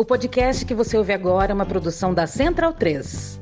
O podcast que você ouve agora é uma produção da Central 3.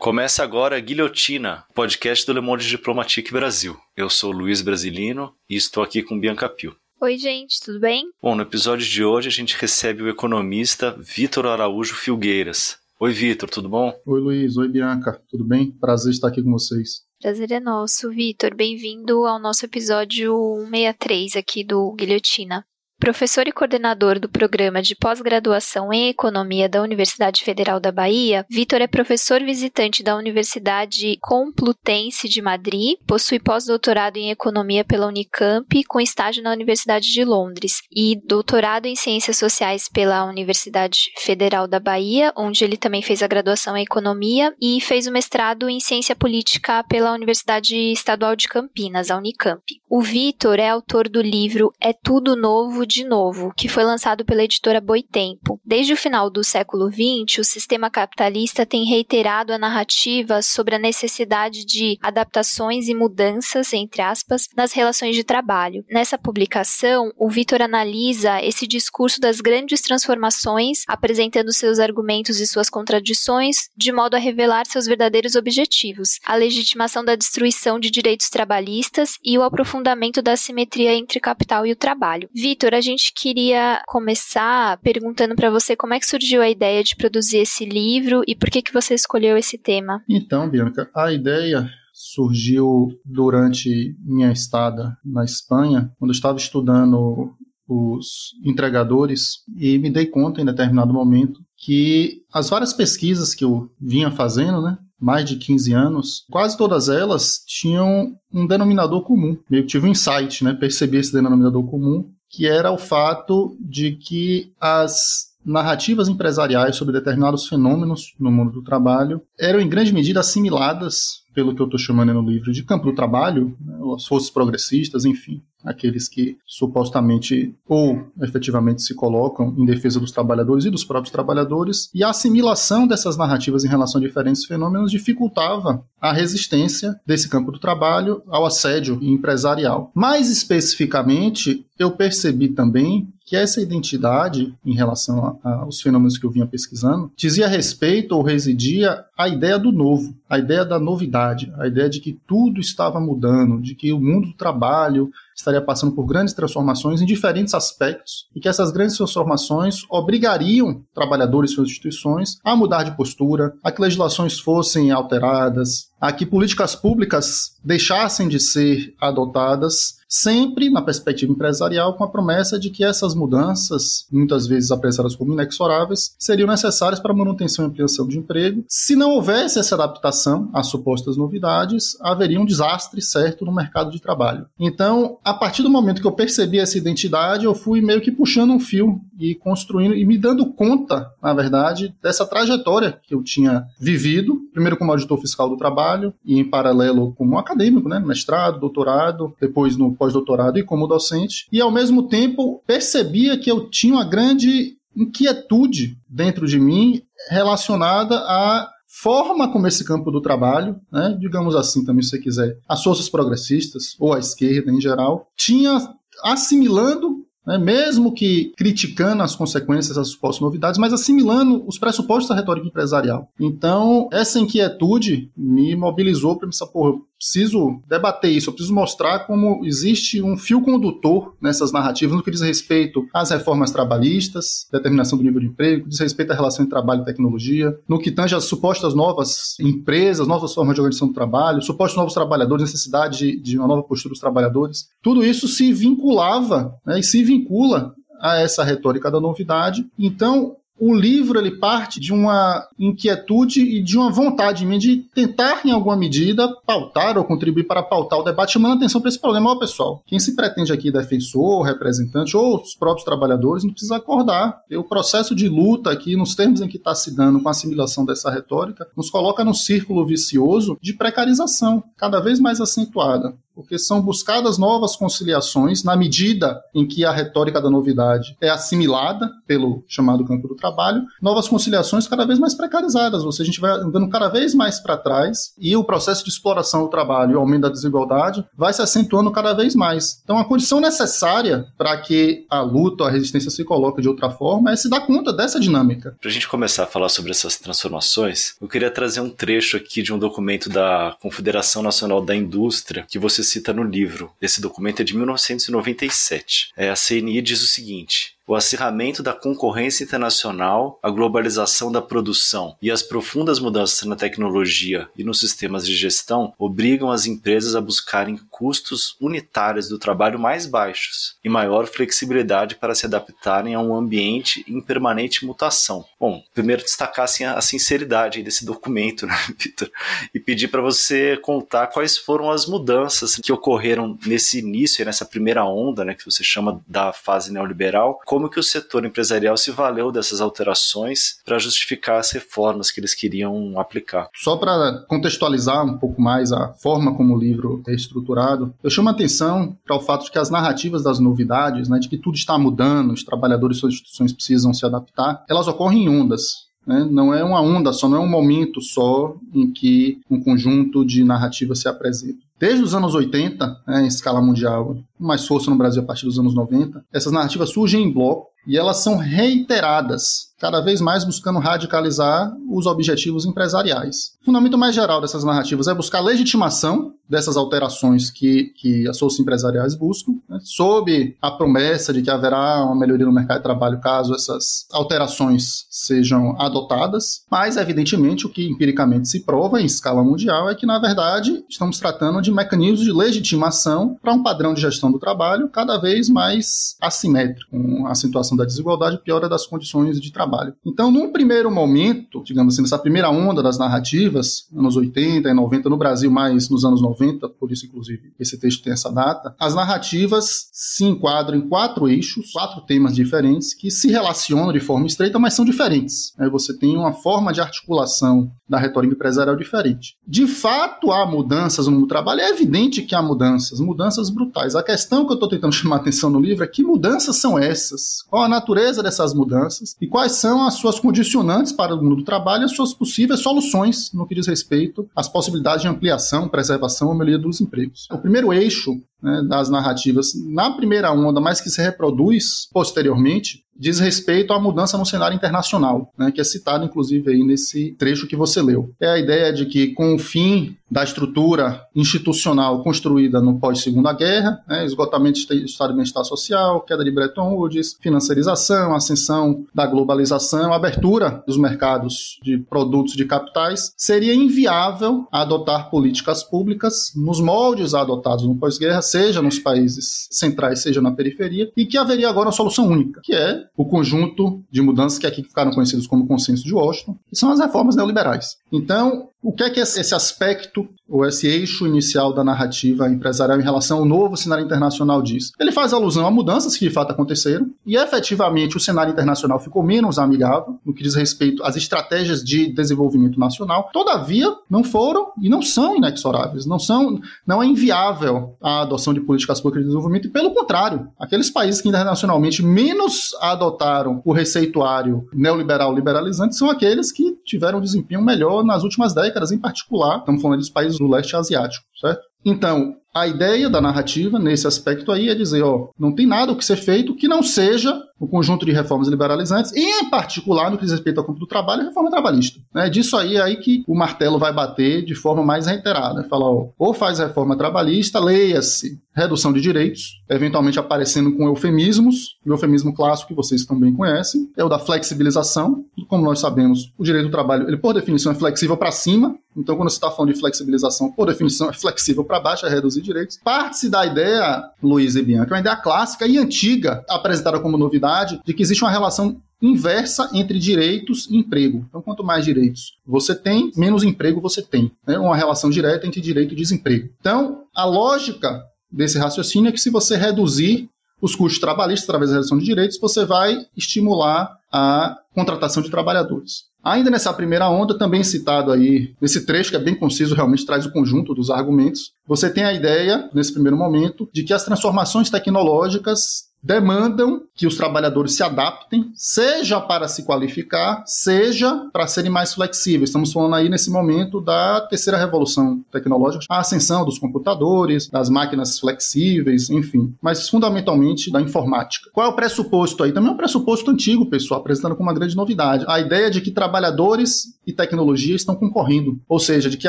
Começa agora a Guilhotina, podcast do Le Monde Diplomatique Brasil. Eu sou Luiz Brasilino e estou aqui com Bianca Pio. Oi, gente, tudo bem? Bom, no episódio de hoje a gente recebe o economista Vitor Araújo Filgueiras. Oi, Vitor, tudo bom? Oi, Luiz. Oi, Bianca. Tudo bem? Prazer estar aqui com vocês. Prazer é nosso, Vitor. Bem-vindo ao nosso episódio 163 aqui do Guilhotina. Professor e coordenador do programa de pós-graduação em Economia da Universidade Federal da Bahia, Vitor é professor visitante da Universidade Complutense de Madrid, possui pós-doutorado em Economia pela Unicamp, com estágio na Universidade de Londres, e doutorado em Ciências Sociais pela Universidade Federal da Bahia, onde ele também fez a graduação em Economia, e fez o mestrado em Ciência Política pela Universidade Estadual de Campinas, a Unicamp. O Vitor é autor do livro É Tudo Novo de Novo, que foi lançado pela editora Boitempo. Desde o final do século XX, o sistema capitalista tem reiterado a narrativa sobre a necessidade de adaptações e mudanças, entre aspas, nas relações de trabalho. Nessa publicação, o Vitor analisa esse discurso das grandes transformações, apresentando seus argumentos e suas contradições, de modo a revelar seus verdadeiros objetivos: a legitimação da destruição de direitos trabalhistas e o aprofundamento da simetria entre capital e o trabalho. Vitor, a gente queria começar perguntando para você como é que surgiu a ideia de produzir esse livro e por que, que você escolheu esse tema. Então, Bianca, a ideia surgiu durante minha estada na Espanha, quando eu estava estudando os entregadores e me dei conta em determinado momento que as várias pesquisas que eu vinha fazendo, né, mais de 15 anos, quase todas elas tinham um denominador comum. Eu tive um insight, né, percebi esse denominador comum que era o fato de que as narrativas empresariais sobre determinados fenômenos no mundo do trabalho eram em grande medida assimiladas pelo que eu estou chamando no livro de campo do trabalho, né, as forças progressistas, enfim, aqueles que supostamente ou efetivamente se colocam em defesa dos trabalhadores e dos próprios trabalhadores, e a assimilação dessas narrativas em relação a diferentes fenômenos dificultava a resistência desse campo do trabalho ao assédio empresarial. Mais especificamente, eu percebi também que essa identidade, em relação aos fenômenos que eu vinha pesquisando, dizia respeito ou residia à ideia do novo, à ideia da novidade, a ideia de que tudo estava mudando, de que o mundo do trabalho estaria passando por grandes transformações em diferentes aspectos e que essas grandes transformações obrigariam trabalhadores e suas instituições a mudar de postura, a que legislações fossem alteradas, a que políticas públicas deixassem de ser adotadas, sempre na perspectiva empresarial, com a promessa de que essas mudanças, muitas vezes apressadas como inexoráveis, seriam necessárias para a manutenção e ampliação de emprego. Se não houvesse essa adaptação às supostas novidades, haveria um desastre certo no mercado de trabalho. Então, a partir do momento que eu percebi essa identidade, eu fui meio que puxando um fio e construindo e me dando conta, na verdade, dessa trajetória que eu tinha vivido, primeiro como auditor fiscal do trabalho e em paralelo como acadêmico, né, mestrado, doutorado, depois no pós-doutorado e como docente, e ao mesmo tempo percebia que eu tinha uma grande inquietude dentro de mim relacionada a forma como esse campo do trabalho, né, digamos assim também se você quiser, as forças progressistas ou a esquerda em geral, tinha assimilando né, mesmo que criticando as consequências das supostas novidades, mas assimilando os pressupostos da retórica empresarial. Então, essa inquietude me mobilizou para pensar, porra, preciso debater isso, eu preciso mostrar como existe um fio condutor nessas narrativas no que diz respeito às reformas trabalhistas, determinação do nível de emprego, diz respeito à relação entre trabalho e tecnologia, no que tange às supostas novas empresas, novas formas de organização do trabalho, supostos novos trabalhadores, necessidade de, de uma nova postura dos trabalhadores. Tudo isso se vinculava né, e se vincula a essa retórica da novidade. Então, o livro ele parte de uma inquietude e de uma vontade minha de tentar, em alguma medida, pautar ou contribuir para pautar o debate, chamando atenção para esse problema. Ó, pessoal, quem se pretende aqui defensor, representante ou os próprios trabalhadores não precisa acordar. O processo de luta aqui, nos termos em que está se dando com a assimilação dessa retórica, nos coloca num círculo vicioso de precarização, cada vez mais acentuada. Porque são buscadas novas conciliações na medida em que a retórica da novidade é assimilada pelo chamado campo do trabalho, novas conciliações cada vez mais precarizadas, ou seja, a gente vai andando cada vez mais para trás e o processo de exploração do trabalho e o aumento da desigualdade vai se acentuando cada vez mais. Então, a condição necessária para que a luta, a resistência se coloque de outra forma é se dar conta dessa dinâmica. Para a gente começar a falar sobre essas transformações, eu queria trazer um trecho aqui de um documento da Confederação Nacional da Indústria que você cita no livro. Esse documento é de 1997. É, a CNI diz o seguinte: o acirramento da concorrência internacional, a globalização da produção e as profundas mudanças na tecnologia e nos sistemas de gestão obrigam as empresas a buscarem custos unitários do trabalho mais baixos e maior flexibilidade para se adaptarem a um ambiente em permanente mutação. Bom, primeiro destacar assim, a sinceridade desse documento, né, Vitor? E pedir para você contar quais foram as mudanças que ocorreram nesse início, nessa primeira onda, né, que você chama da fase neoliberal, como que o setor empresarial se valeu dessas alterações para justificar as reformas que eles queriam aplicar. Só para contextualizar um pouco mais a forma como o livro é estruturado, eu chamo a atenção para o fato de que as narrativas das novidades, né, de que tudo está mudando, os trabalhadores e suas instituições precisam se adaptar, elas ocorrem em ondas. Né? Não é uma onda só, não é um momento só em que um conjunto de narrativas se apresenta. Desde os anos 80, né, em escala mundial, mais força no Brasil a partir dos anos 90, essas narrativas surgem em bloco e elas são reiteradas, cada vez mais buscando radicalizar os objetivos empresariais. O fundamento mais geral dessas narrativas é buscar legitimação dessas alterações que, que as forças empresariais buscam, né, sob a promessa de que haverá uma melhoria no mercado de trabalho caso essas alterações sejam adotadas, mas evidentemente o que empiricamente se prova em escala mundial é que na verdade estamos tratando de mecanismos de legitimação para um padrão de gestão do trabalho cada vez mais assimétrico, com a situação da desigualdade piora das condições de trabalho. Então, num primeiro momento, digamos assim, nessa primeira onda das narrativas, anos 80 e 90 no Brasil, mais nos anos 90, por isso, inclusive, esse texto tem essa data, as narrativas se enquadram em quatro eixos, quatro temas diferentes, que se relacionam de forma estreita, mas são diferentes. Você tem uma forma de articulação da retórica empresarial diferente. De fato, há mudanças no trabalho, é evidente que há mudanças, mudanças brutais. A questão que eu estou tentando chamar a atenção no livro é que mudanças são essas? Qual a natureza dessas mudanças e quais são as suas condicionantes para o mundo do trabalho e as suas possíveis soluções no que diz respeito às possibilidades de ampliação, preservação ou melhoria dos empregos. O primeiro eixo né, das narrativas na primeira onda, mas que se reproduz posteriormente, diz respeito à mudança no cenário internacional, né, que é citado inclusive aí nesse trecho que você leu. É a ideia de que com o fim da estrutura institucional construída no pós-segunda guerra, né, esgotamento do estado de bem-estar social, queda de Bretton Woods, financiarização, ascensão da globalização, abertura dos mercados de produtos de capitais, seria inviável adotar políticas públicas nos moldes adotados no pós-guerra, seja nos países centrais, seja na periferia, e que haveria agora uma solução única, que é o conjunto de mudanças que aqui ficaram conhecidos como consenso de Washington, que são as reformas neoliberais. Então, o que é que esse aspecto, ou esse eixo inicial da narrativa empresarial em relação ao novo cenário internacional diz? Ele faz alusão a mudanças que de fato aconteceram e efetivamente o cenário internacional ficou menos amigável no que diz respeito às estratégias de desenvolvimento nacional. Todavia, não foram e não são inexoráveis, não são, não é inviável a adoção de políticas públicas de desenvolvimento e pelo contrário, aqueles países que internacionalmente menos adotaram o receituário neoliberal liberalizante são aqueles que tiveram um desempenho melhor nas últimas décadas, em particular, estamos falando dos países do leste asiático, certo? Então, a ideia da narrativa nesse aspecto aí é dizer, ó, não tem nada o que ser feito que não seja o conjunto de reformas liberalizantes, e em particular no que diz respeito ao campo do trabalho, a reforma trabalhista. É disso aí é aí que o martelo vai bater de forma mais reiterada. Falar, ó, ou faz reforma trabalhista, leia-se redução de direitos, eventualmente aparecendo com eufemismos. O eufemismo clássico que vocês também conhecem é o da flexibilização. Como nós sabemos, o direito do trabalho, ele por definição é flexível para cima. Então, quando você está falando de flexibilização, por definição é flexível para baixo, é reduzir direitos. Parte-se da ideia, Luiz e Bianca, uma ideia clássica e antiga, apresentada como novidade, de que existe uma relação inversa entre direitos e emprego. Então, quanto mais direitos você tem, menos emprego você tem. É uma relação direta entre direito e desemprego. Então, a lógica desse raciocínio é que se você reduzir os custos trabalhistas, através da redução de direitos, você vai estimular a contratação de trabalhadores. Ainda nessa primeira onda, também citado aí, nesse trecho que é bem conciso, realmente traz o conjunto dos argumentos, você tem a ideia, nesse primeiro momento, de que as transformações tecnológicas demandam que os trabalhadores se adaptem, seja para se qualificar, seja para serem mais flexíveis. Estamos falando aí nesse momento da terceira revolução tecnológica, a ascensão dos computadores, das máquinas flexíveis, enfim, mas fundamentalmente da informática. Qual é o pressuposto aí? Também é um pressuposto antigo, pessoal, apresentando como uma grande novidade. A ideia de que trabalhadores e tecnologia estão concorrendo, ou seja, de que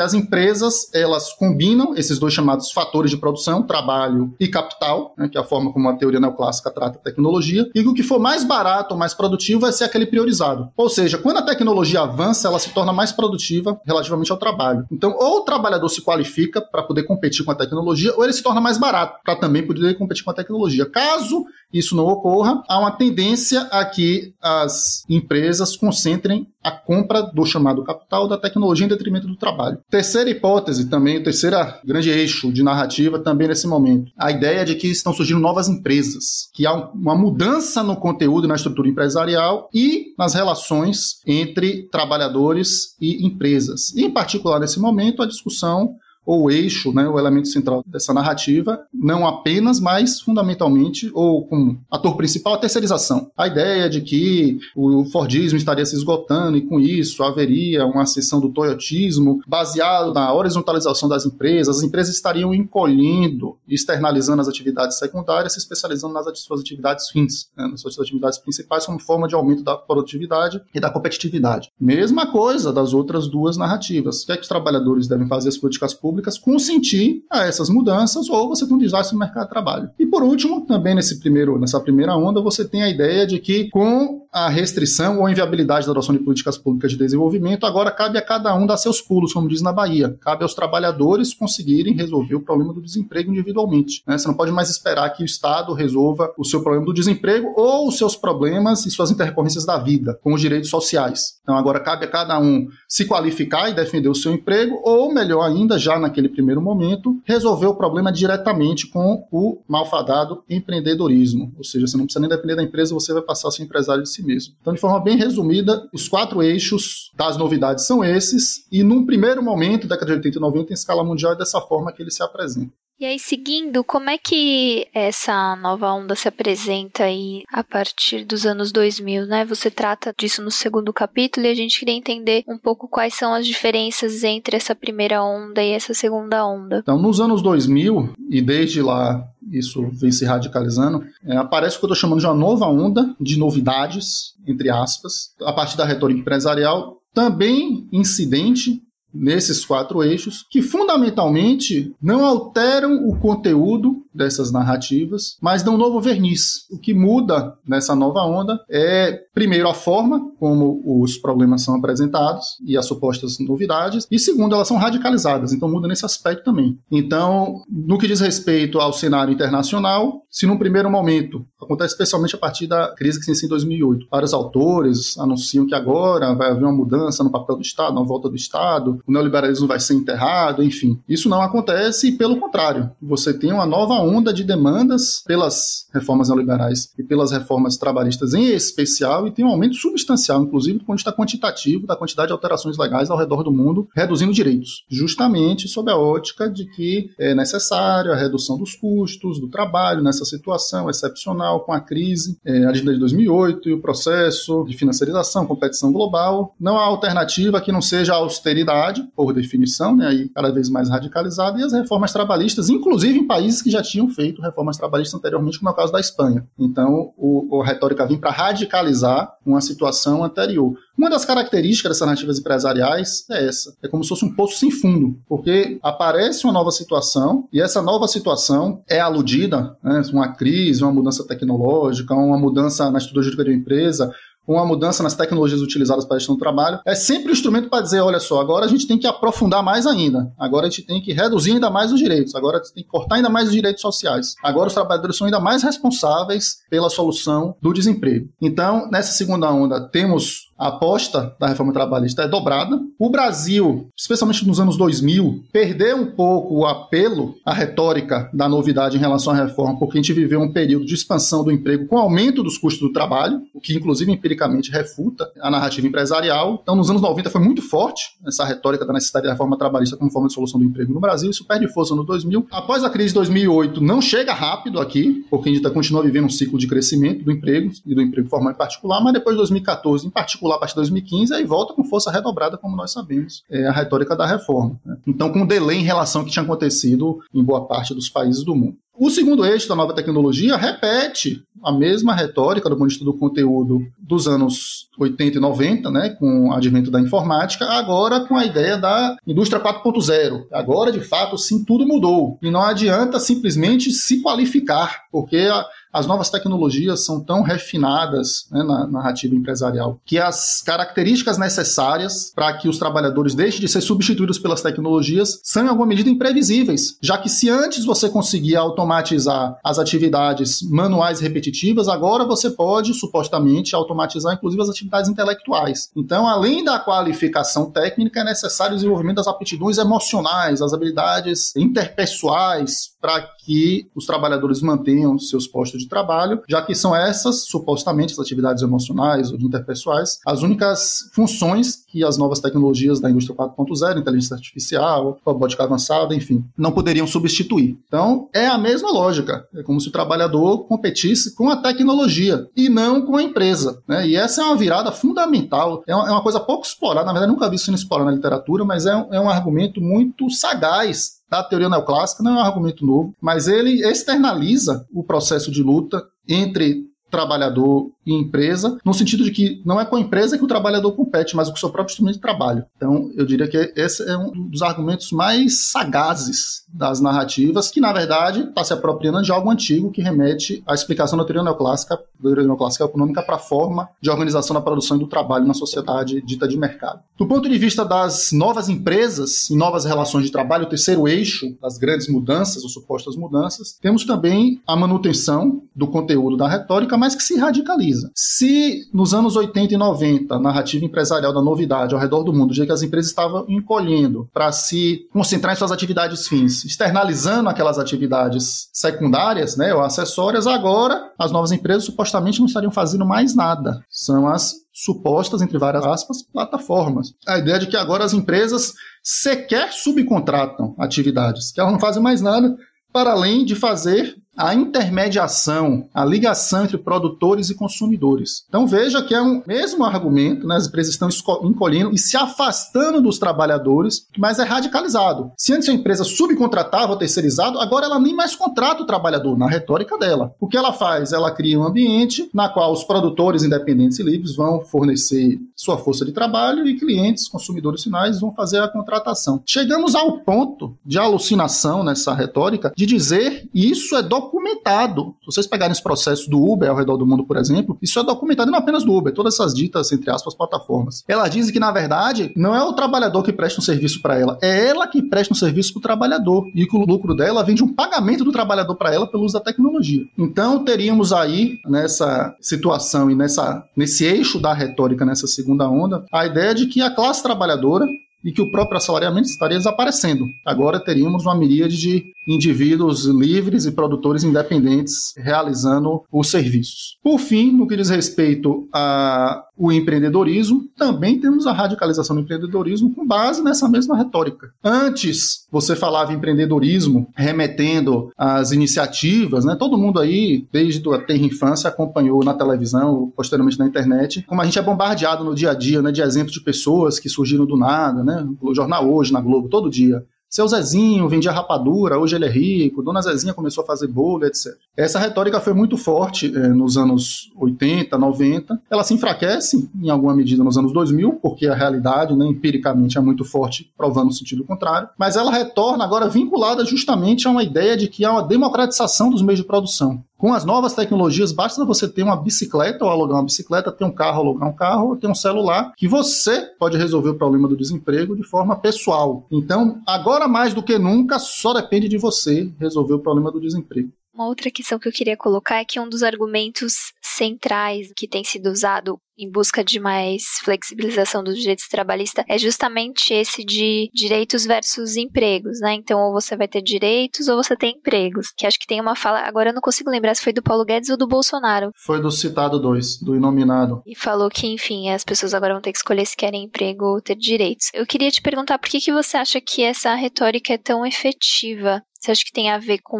as empresas elas combinam esses dois chamados fatores de produção, trabalho e capital, né, que é a forma como a teoria neoclássica trata tecnologia, e o que for mais barato ou mais produtivo vai ser aquele priorizado. Ou seja, quando a tecnologia avança, ela se torna mais produtiva relativamente ao trabalho. Então, ou o trabalhador se qualifica para poder competir com a tecnologia, ou ele se torna mais barato para também poder competir com a tecnologia. Caso isso não ocorra, há uma tendência a que as empresas concentrem a compra do chamado capital da tecnologia em detrimento do trabalho. Terceira hipótese, também, o terceiro grande eixo de narrativa também nesse momento, a ideia de que estão surgindo novas empresas, que há uma mudança no conteúdo e na estrutura empresarial e nas relações entre trabalhadores e empresas. E, em particular, nesse momento, a discussão ou eixo, né, o elemento central dessa narrativa, não apenas, mas fundamentalmente, ou como ator principal, a terceirização. A ideia de que o Fordismo estaria se esgotando e com isso haveria uma ascensão do toyotismo baseado na horizontalização das empresas, as empresas estariam encolhendo, externalizando as atividades secundárias, se especializando nas suas atividades fins, né, nas suas atividades principais como forma de aumento da produtividade e da competitividade. Mesma coisa das outras duas narrativas. O que é que os trabalhadores devem fazer as políticas públicas públicas consentir a essas mudanças ou você tem um desastre no mercado de trabalho. E por último, também nesse primeiro, nessa primeira onda, você tem a ideia de que com a restrição ou inviabilidade da adoção de políticas públicas de desenvolvimento, agora cabe a cada um dar seus pulos, como diz na Bahia. Cabe aos trabalhadores conseguirem resolver o problema do desemprego individualmente. Né? Você não pode mais esperar que o Estado resolva o seu problema do desemprego ou os seus problemas e suas intercorrências da vida, com os direitos sociais. Então agora cabe a cada um se qualificar e defender o seu emprego, ou melhor ainda, já naquele primeiro momento, resolver o problema diretamente com o malfadado empreendedorismo. Ou seja, você não precisa nem depender da empresa, você vai passar a ser empresário de si mesmo. Então, de forma bem resumida, os quatro eixos das novidades são esses, e num primeiro momento, década de 80 e 90, em escala mundial, é dessa forma que ele se apresenta. E aí, seguindo, como é que essa nova onda se apresenta aí a partir dos anos 2000, né? Você trata disso no segundo capítulo e a gente queria entender um pouco quais são as diferenças entre essa primeira onda e essa segunda onda. Então, nos anos 2000, e desde lá isso vem se radicalizando, é, aparece o que eu estou chamando de uma nova onda de novidades, entre aspas, a partir da retórica empresarial, também incidente nesses quatro eixos, que fundamentalmente não alteram o conteúdo dessas narrativas, mas dão novo verniz. O que muda nessa nova onda é, primeiro, a forma como os problemas são apresentados e as supostas novidades, e segundo, elas são radicalizadas, então muda nesse aspecto também. Então, no que diz respeito ao cenário internacional, se num primeiro momento, acontece especialmente a partir da crise que se inicia em 2008, vários autores anunciam que agora vai haver uma mudança no papel do Estado, na volta do Estado, o neoliberalismo vai ser enterrado, enfim. Isso não acontece e, pelo contrário, você tem uma nova onda de demandas pelas reformas neoliberais e pelas reformas trabalhistas em especial e tem um aumento substancial, inclusive do ponto de vista quantitativo, da quantidade de alterações legais ao redor do mundo, reduzindo direitos, justamente sob a ótica de que é necessária a redução dos custos do trabalho nessa situação excepcional com a crise, é, a dívida de 2008 e o processo de financiarização, competição global. Não há alternativa que não seja a austeridade, por definição, né, aí cada vez mais radicalizada, e as reformas trabalhistas, inclusive em países que já tinham feito reformas trabalhistas anteriormente, como é o caso da Espanha. Então, o, a retórica vem para radicalizar uma situação anterior. Uma das características dessas narrativas empresariais é essa. É como se fosse um poço sem fundo, porque aparece uma nova situação e essa nova situação é aludida, né, uma crise, uma mudança tecnológica, uma mudança na estrutura jurídica de uma empresa, uma mudança nas tecnologias utilizadas para a gestão do trabalho, é sempre um instrumento para dizer, olha só, agora a gente tem que aprofundar mais ainda, agora a gente tem que reduzir ainda mais os direitos, agora a gente tem que cortar ainda mais os direitos sociais, agora os trabalhadores são ainda mais responsáveis pela solução do desemprego. Então, nessa segunda onda, temos a aposta da reforma trabalhista é dobrada. O Brasil, especialmente nos anos 2000, perdeu um pouco o apelo, a retórica da novidade em relação à reforma, porque a gente viveu um período de expansão do emprego com aumento dos custos do trabalho, o que inclusive empiricamente refuta a narrativa empresarial. Então, nos anos 90 foi muito forte essa retórica da necessidade da reforma trabalhista como forma de solução do emprego no Brasil. Isso perde força no 2000. Após a crise de 2008, não chega rápido aqui, porque a gente continua vivendo um ciclo de crescimento do emprego e do emprego formal em particular, mas depois de 2014, em particular a partir de 2015, aí volta com força redobrada, como nós sabemos, é a retórica da reforma. Né? Então, com um delay em relação ao que tinha acontecido em boa parte dos países do mundo. O segundo eixo da nova tecnologia repete a mesma retórica do ponto de vista do conteúdo dos anos 80 e 90, né, com o advento da informática, agora com a ideia da indústria 4.0. Agora, de fato, sim, tudo mudou. E não adianta simplesmente se qualificar, porque as novas tecnologias são tão refinadas né, na narrativa empresarial que as características necessárias para que os trabalhadores deixem de ser substituídos pelas tecnologias são, em alguma medida, imprevisíveis. Já que se antes você conseguia automatizar as atividades manuais repetitivas, agora você pode, supostamente, automatizar, inclusive, as atividades intelectuais. Então, além da qualificação técnica, é necessário o desenvolvimento das aptidões emocionais, as habilidades interpessoais, para que os trabalhadores mantenham seus postos de trabalho, já que são essas, supostamente, as atividades emocionais ou interpessoais, as únicas funções que as novas tecnologias da indústria 4.0, inteligência artificial, robótica avançada, enfim, não poderiam substituir. Então, é a mesma lógica. É como se o trabalhador competisse com a tecnologia e não com a empresa. Né? E essa é uma virada fundamental, é uma, é coisa pouco explorada, na verdade, nunca vi isso explorado na literatura, mas é um, é um argumento muito sagaz da teoria neoclássica, não é um argumento novo, mas ele externaliza o processo de luta entre trabalhador e empresa, no sentido de que não é com a empresa que o trabalhador compete, mas com o seu próprio instrumento de trabalho. Então, eu diria que esse é um dos argumentos mais sagazes das narrativas, que na verdade está se apropriando de algo antigo que remete à explicação da teoria neoclássica, da teoria neoclássica econômica para a forma de organização da produção e do trabalho na sociedade dita de mercado. Do ponto de vista das novas empresas e novas relações de trabalho, o terceiro eixo das grandes mudanças ou supostas mudanças, temos também a manutenção do conteúdo da retórica, mas que se radicaliza pesquisa. Se nos anos 80 e 90 a narrativa empresarial da novidade ao redor do mundo, já que as empresas estavam encolhendo para se concentrar em suas atividades fins, externalizando aquelas atividades secundárias, né, ou acessórias, agora as novas empresas supostamente não estariam fazendo mais nada. São as supostas, entre várias aspas, plataformas. A ideia de que agora as empresas sequer subcontratam atividades, que elas não fazem mais nada para além de fazer a intermediação, a ligação entre produtores e consumidores. Então veja que é um mesmo argumento, né? as empresas estão encolhendo e se afastando dos trabalhadores, mas é radicalizado. Se antes a empresa subcontratava ou terceirizado, agora ela nem mais contrata o trabalhador, na retórica dela. O que ela faz? Ela cria um ambiente na qual os produtores independentes e livres vão fornecer sua força de trabalho e clientes, consumidores finais, vão fazer a contratação. Chegamos ao ponto de alucinação nessa retórica de dizer isso é documentado documentado. Se vocês pegarem os processos do Uber ao redor do mundo, por exemplo, isso é documentado não apenas do Uber, todas essas ditas, entre aspas, plataformas. Ela diz que, na verdade, não é o trabalhador que presta um serviço para ela, é ela que presta um serviço para o trabalhador. E que o lucro dela vem de um pagamento do trabalhador para ela pelo uso da tecnologia. Então, teríamos aí, nessa situação e nessa, nesse eixo da retórica, nessa segunda onda, a ideia de que a classe trabalhadora e que o próprio assalariamento estaria desaparecendo. Agora teríamos uma miríade de indivíduos livres e produtores independentes realizando os serviços. Por fim, no que diz respeito ao empreendedorismo, também temos a radicalização do empreendedorismo com base nessa mesma retórica. Antes, você falava em empreendedorismo remetendo às iniciativas, né? Todo mundo aí, desde a terra infância, acompanhou na televisão, posteriormente na internet, como a gente é bombardeado no dia a dia, né, de exemplos de pessoas que surgiram do nada, né? No jornal hoje, na Globo, todo dia. Seu Zezinho vendia rapadura, hoje ele é rico, Dona Zezinha começou a fazer bolo, etc. Essa retórica foi muito forte é, nos anos 80, 90. Ela se enfraquece em alguma medida nos anos 2000, porque a realidade, né, empiricamente, é muito forte, provando o sentido contrário. Mas ela retorna agora vinculada justamente a uma ideia de que há uma democratização dos meios de produção. Com as novas tecnologias, basta você ter uma bicicleta ou alugar uma bicicleta, ter um carro, alugar um carro, ter um celular, que você pode resolver o problema do desemprego de forma pessoal. Então, agora mais do que nunca, só depende de você resolver o problema do desemprego. Uma outra questão que eu queria colocar é que um dos argumentos centrais que tem sido usado em busca de mais flexibilização dos direitos trabalhistas é justamente esse de direitos versus empregos, né? Então, ou você vai ter direitos ou você tem empregos. Que acho que tem uma fala, agora eu não consigo lembrar se foi do Paulo Guedes ou do Bolsonaro. Foi do citado dois, do inominado. E falou que, enfim, as pessoas agora vão ter que escolher se querem emprego ou ter direitos. Eu queria te perguntar por que, que você acha que essa retórica é tão efetiva você acha que tem a ver com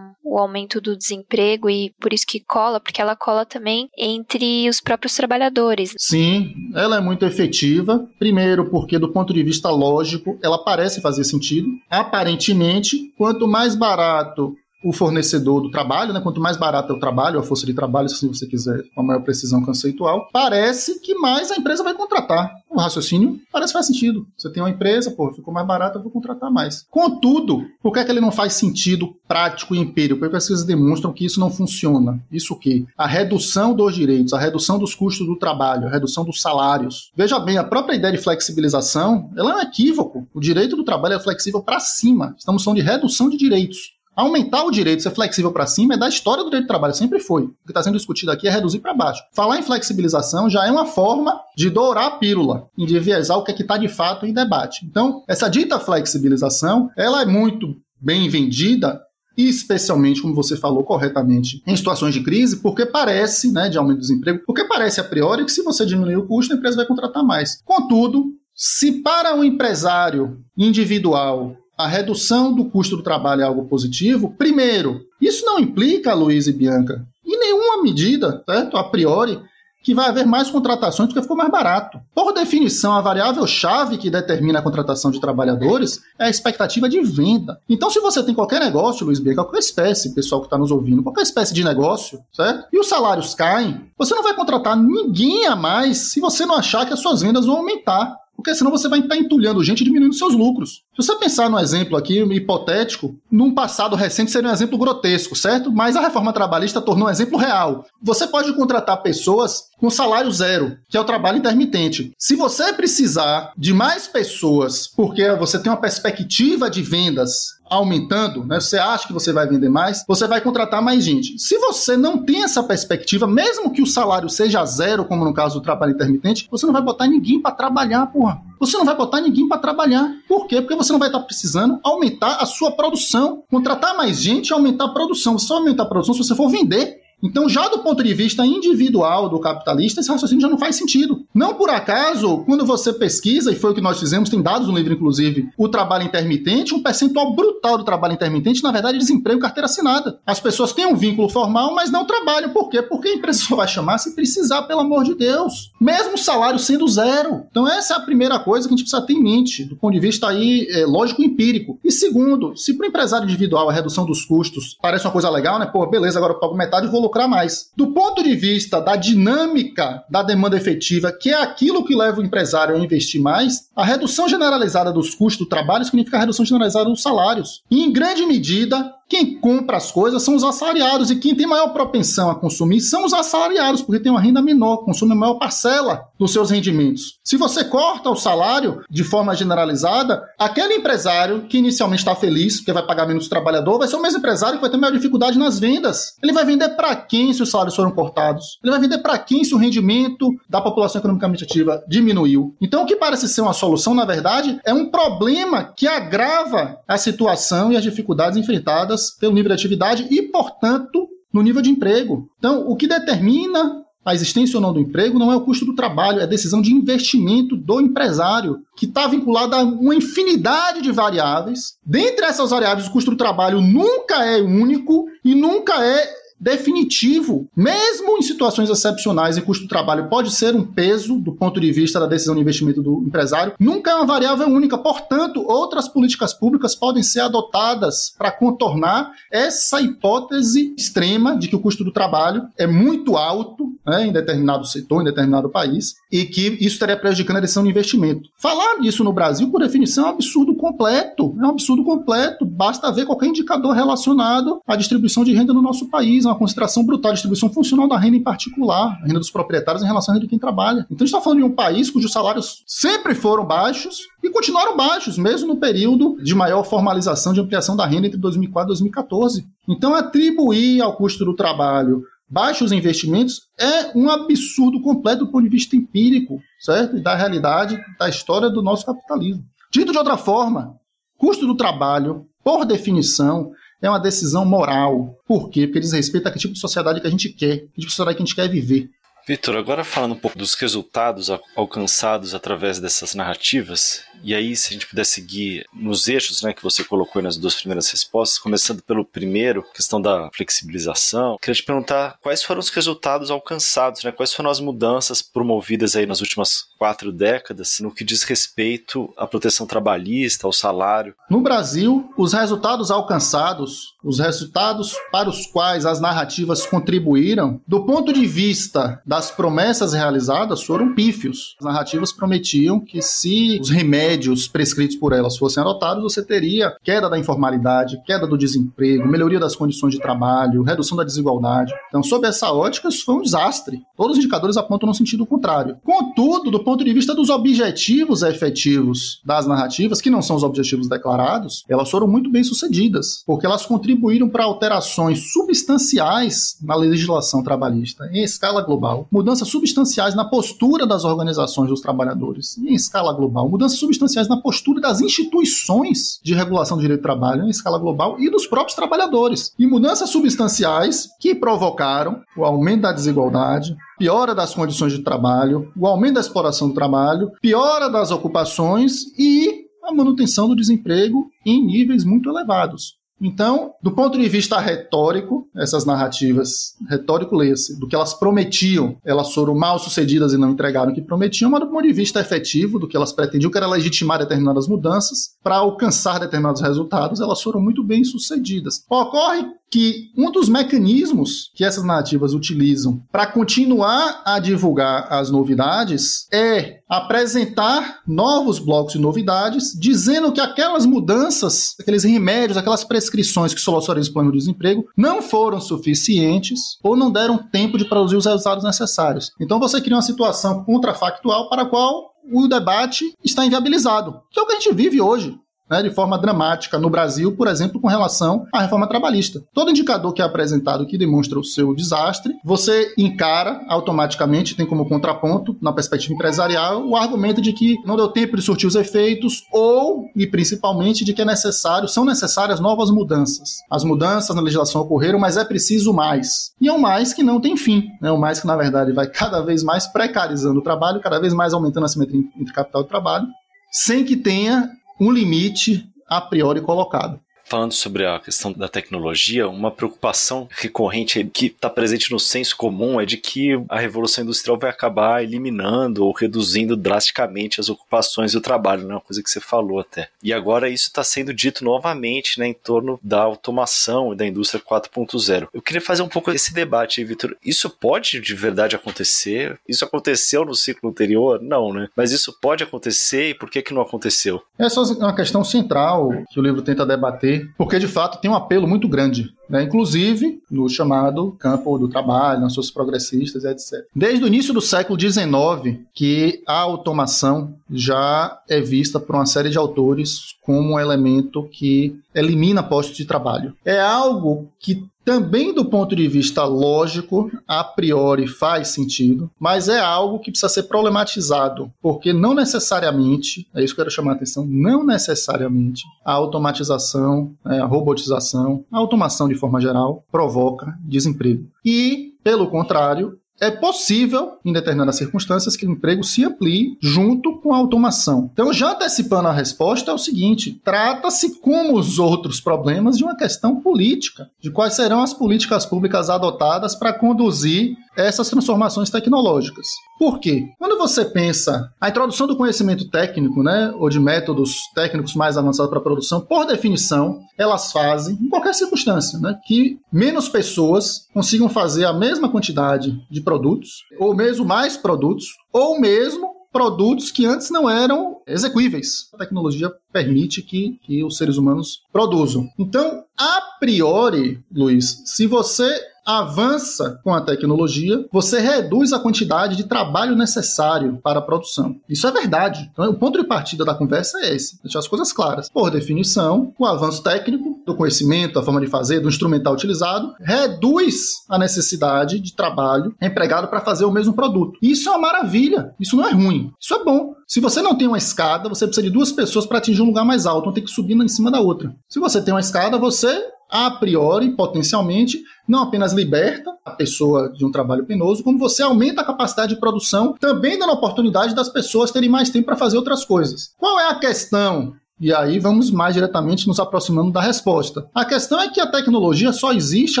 o aumento do desemprego e por isso que cola? Porque ela cola também entre os próprios trabalhadores. Sim, ela é muito efetiva. Primeiro, porque do ponto de vista lógico, ela parece fazer sentido. Aparentemente, quanto mais barato o fornecedor do trabalho, né? quanto mais barato é o trabalho, a força de trabalho, se você quiser uma maior precisão conceitual, parece que mais a empresa vai contratar. O raciocínio parece que faz sentido. Você tem uma empresa, pô, ficou mais barato, eu vou contratar mais. Contudo, por que, é que ele não faz sentido prático e empírico? Porque as pesquisas demonstram que isso não funciona. Isso o quê? A redução dos direitos, a redução dos custos do trabalho, a redução dos salários. Veja bem, a própria ideia de flexibilização, ela é um equívoco. O direito do trabalho é flexível para cima. Estamos falando de redução de direitos. Aumentar o direito, ser flexível para cima, é da história do direito do trabalho, sempre foi. O que está sendo discutido aqui é reduzir para baixo. Falar em flexibilização já é uma forma de dourar a pílula enviesar o que é está de fato em debate. Então, essa dita flexibilização, ela é muito bem vendida e especialmente, como você falou corretamente, em situações de crise, porque parece, né, de aumento do desemprego, porque parece a priori que se você diminuir o custo, a empresa vai contratar mais. Contudo, se para um empresário individual a redução do custo do trabalho é algo positivo, primeiro, isso não implica, Luiz e Bianca, em nenhuma medida, certo? A priori, que vai haver mais contratações porque ficou mais barato. Por definição, a variável-chave que determina a contratação de trabalhadores é a expectativa de venda. Então, se você tem qualquer negócio, Luiz Bianca, qualquer espécie, pessoal que está nos ouvindo, qualquer espécie de negócio, certo? E os salários caem, você não vai contratar ninguém a mais se você não achar que as suas vendas vão aumentar porque senão você vai estar entulhando gente e diminuindo seus lucros. Se você pensar no exemplo aqui, hipotético, num passado recente seria um exemplo grotesco, certo? Mas a reforma trabalhista tornou um exemplo real. Você pode contratar pessoas com salário zero, que é o trabalho intermitente. Se você precisar de mais pessoas, porque você tem uma perspectiva de vendas aumentando, né? Você acha que você vai vender mais, você vai contratar mais gente. Se você não tem essa perspectiva, mesmo que o salário seja zero, como no caso do trabalho intermitente, você não vai botar ninguém para trabalhar, porra. Você não vai botar ninguém para trabalhar. Por quê? Porque você não vai estar precisando aumentar a sua produção. Contratar mais gente aumentar a produção. Você só aumentar a produção se você for vender. Então, já do ponto de vista individual do capitalista, esse raciocínio já não faz sentido. Não por acaso, quando você pesquisa, e foi o que nós fizemos, tem dados no livro, inclusive, o trabalho intermitente, um percentual brutal do trabalho intermitente, na verdade, é desemprego carteira assinada. As pessoas têm um vínculo formal, mas não trabalham. Por quê? Porque a empresa só vai chamar se precisar, pelo amor de Deus. Mesmo o salário sendo zero. Então, essa é a primeira coisa que a gente precisa ter em mente, do ponto de vista aí, é, lógico empírico. E segundo, se para o empresário individual a redução dos custos parece uma coisa legal, né? Pô, beleza, agora eu pago metade e vou lucrar mais. Do ponto de vista da dinâmica da demanda efetiva, que é aquilo que leva o empresário a investir mais, a redução generalizada dos custos do trabalho significa a redução generalizada dos salários. E, em grande medida, quem compra as coisas são os assalariados e quem tem maior propensão a consumir são os assalariados, porque tem uma renda menor, consome maior parcela dos seus rendimentos. Se você corta o salário de forma generalizada, aquele empresário que inicialmente está feliz, porque vai pagar menos trabalhador, vai ser o mesmo empresário que vai ter maior dificuldade nas vendas. Ele vai vender para quem se os salários foram cortados? Ele vai vender para quem se o rendimento da população economicamente ativa diminuiu? Então, o que parece ser uma solução, na verdade, é um problema que agrava a situação e as dificuldades enfrentadas pelo nível de atividade e, portanto, no nível de emprego. Então, o que determina a existência ou não do emprego não é o custo do trabalho, é a decisão de investimento do empresário, que está vinculada a uma infinidade de variáveis. Dentre essas variáveis, o custo do trabalho nunca é único e nunca é definitivo, mesmo em situações excepcionais em custo do trabalho pode ser um peso do ponto de vista da decisão de investimento do empresário, nunca é uma variável única. Portanto, outras políticas públicas podem ser adotadas para contornar essa hipótese extrema de que o custo do trabalho é muito alto né, em determinado setor, em determinado país, e que isso estaria prejudicando a decisão de investimento. Falar disso no Brasil, por definição, é um absurdo completo. É um absurdo completo. Basta ver qualquer indicador relacionado à distribuição de renda no nosso país. Uma concentração brutal de distribuição funcional da renda em particular, a renda dos proprietários em relação à renda de quem trabalha. Então a gente está falando de um país cujos salários sempre foram baixos e continuaram baixos, mesmo no período de maior formalização de ampliação da renda entre 2004 e 2014. Então atribuir ao custo do trabalho baixos investimentos é um absurdo completo do ponto de vista empírico, certo? E da realidade da história do nosso capitalismo. Dito de outra forma, custo do trabalho, por definição, é uma decisão moral. Por quê? Porque diz respeito a que tipo de sociedade que a gente quer, que tipo de sociedade que a gente quer viver. Vitor, agora falando um pouco dos resultados alcançados através dessas narrativas, e aí se a gente puder seguir nos eixos né, que você colocou nas duas primeiras respostas, começando pelo primeiro, questão da flexibilização, queria te perguntar quais foram os resultados alcançados, né, quais foram as mudanças promovidas aí nas últimas quatro décadas no que diz respeito à proteção trabalhista, ao salário. No Brasil, os resultados alcançados, os resultados para os quais as narrativas contribuíram, do ponto de vista das promessas realizadas foram pífios. As narrativas prometiam que se os remédios prescritos por elas fossem adotados, você teria queda da informalidade, queda do desemprego, melhoria das condições de trabalho, redução da desigualdade. Então, sob essa ótica, isso foi um desastre. Todos os indicadores apontam no sentido contrário. Contudo, do ponto de vista dos objetivos efetivos das narrativas, que não são os objetivos declarados, elas foram muito bem sucedidas, porque elas contribuíram para alterações substanciais na legislação trabalhista em escala global mudanças substanciais na postura das organizações dos trabalhadores em escala global, mudanças substanciais na postura das instituições de regulação do direito do trabalho em escala global e dos próprios trabalhadores. E mudanças substanciais que provocaram o aumento da desigualdade, piora das condições de trabalho, o aumento da exploração do trabalho, piora das ocupações e a manutenção do desemprego em níveis muito elevados. Então, do ponto de vista retórico, essas narrativas, retórico lê-se, do que elas prometiam, elas foram mal sucedidas e não entregaram o que prometiam, mas do ponto de vista efetivo, do que elas pretendiam, que era legitimar determinadas mudanças, para alcançar determinados resultados, elas foram muito bem sucedidas. Ocorre que um dos mecanismos que essas narrativas utilizam para continuar a divulgar as novidades é apresentar novos blocos de novidades, dizendo que aquelas mudanças, aqueles remédios, aquelas prescrições que solucionaram o plano de desemprego não foram suficientes ou não deram tempo de produzir os resultados necessários. Então você cria uma situação contrafactual para a qual o debate está inviabilizado, que é o que a gente vive hoje né, de forma dramática no Brasil, por exemplo, com relação à reforma trabalhista. Todo indicador que é apresentado que demonstra o seu desastre, você encara automaticamente, tem como contraponto, na perspectiva empresarial, o argumento de que não deu tempo de surtir os efeitos ou, e principalmente, de que é necessário, são necessárias novas mudanças. As mudanças na legislação ocorreram, mas é preciso mais. E é um mais que não tem fim, é né? um mais que, na verdade, vai cada vez mais precarizando o trabalho, cada vez mais aumentando a simetria entre capital e trabalho, sem que tenha um limite a priori colocado falando sobre a questão da tecnologia, uma preocupação recorrente que está presente no senso comum é de que a revolução industrial vai acabar eliminando ou reduzindo drasticamente as ocupações e o trabalho, né? uma coisa que você falou até. E agora isso está sendo dito novamente né, em torno da automação e da indústria 4.0. Eu queria fazer um pouco esse debate Vitor. Isso pode de verdade acontecer? Isso aconteceu no ciclo anterior? Não, né? Mas isso pode acontecer e por que, que não aconteceu? Essa é uma questão central que o livro tenta debater porque de fato tem um apelo muito grande, né? inclusive no chamado campo do trabalho, nas suas progressistas, etc. Desde o início do século XIX, que a automação já é vista por uma série de autores como um elemento que elimina postos de trabalho. É algo que também do ponto de vista lógico, a priori faz sentido, mas é algo que precisa ser problematizado, porque não necessariamente, é isso que eu quero chamar a atenção, não necessariamente a automatização, né, a robotização, a automação de forma geral provoca desemprego. E, pelo contrário, é possível, em determinadas circunstâncias, que o emprego se amplie junto com a automação. Então, já antecipando a resposta, é o seguinte: trata-se, como os outros problemas, de uma questão política, de quais serão as políticas públicas adotadas para conduzir essas transformações tecnológicas. Por quê? Quando você pensa a introdução do conhecimento técnico, né, ou de métodos técnicos mais avançados para a produção, por definição, elas fazem, em qualquer circunstância, né, que menos pessoas consigam fazer a mesma quantidade de produtos, ou mesmo mais produtos, ou mesmo produtos que antes não eram execuíveis. A tecnologia permite que, que os seres humanos produzam. Então, a priori, Luiz, se você avança com a tecnologia, você reduz a quantidade de trabalho necessário para a produção. Isso é verdade. Então, o ponto de partida da conversa é esse: deixar as coisas claras. Por definição, o avanço técnico, do conhecimento, da forma de fazer, do instrumental utilizado, reduz a necessidade de trabalho empregado para fazer o mesmo produto. Isso é uma maravilha. Isso não é ruim. Isso é bom. Se você não tem uma escada, você precisa de duas pessoas para atingir um lugar mais alto, então tem que subir em cima da outra. Se você tem uma escada, você a priori, potencialmente, não apenas liberta a pessoa de um trabalho penoso, como você aumenta a capacidade de produção, também dando a oportunidade das pessoas terem mais tempo para fazer outras coisas. Qual é a questão e aí vamos mais diretamente nos aproximando da resposta. A questão é que a tecnologia só existe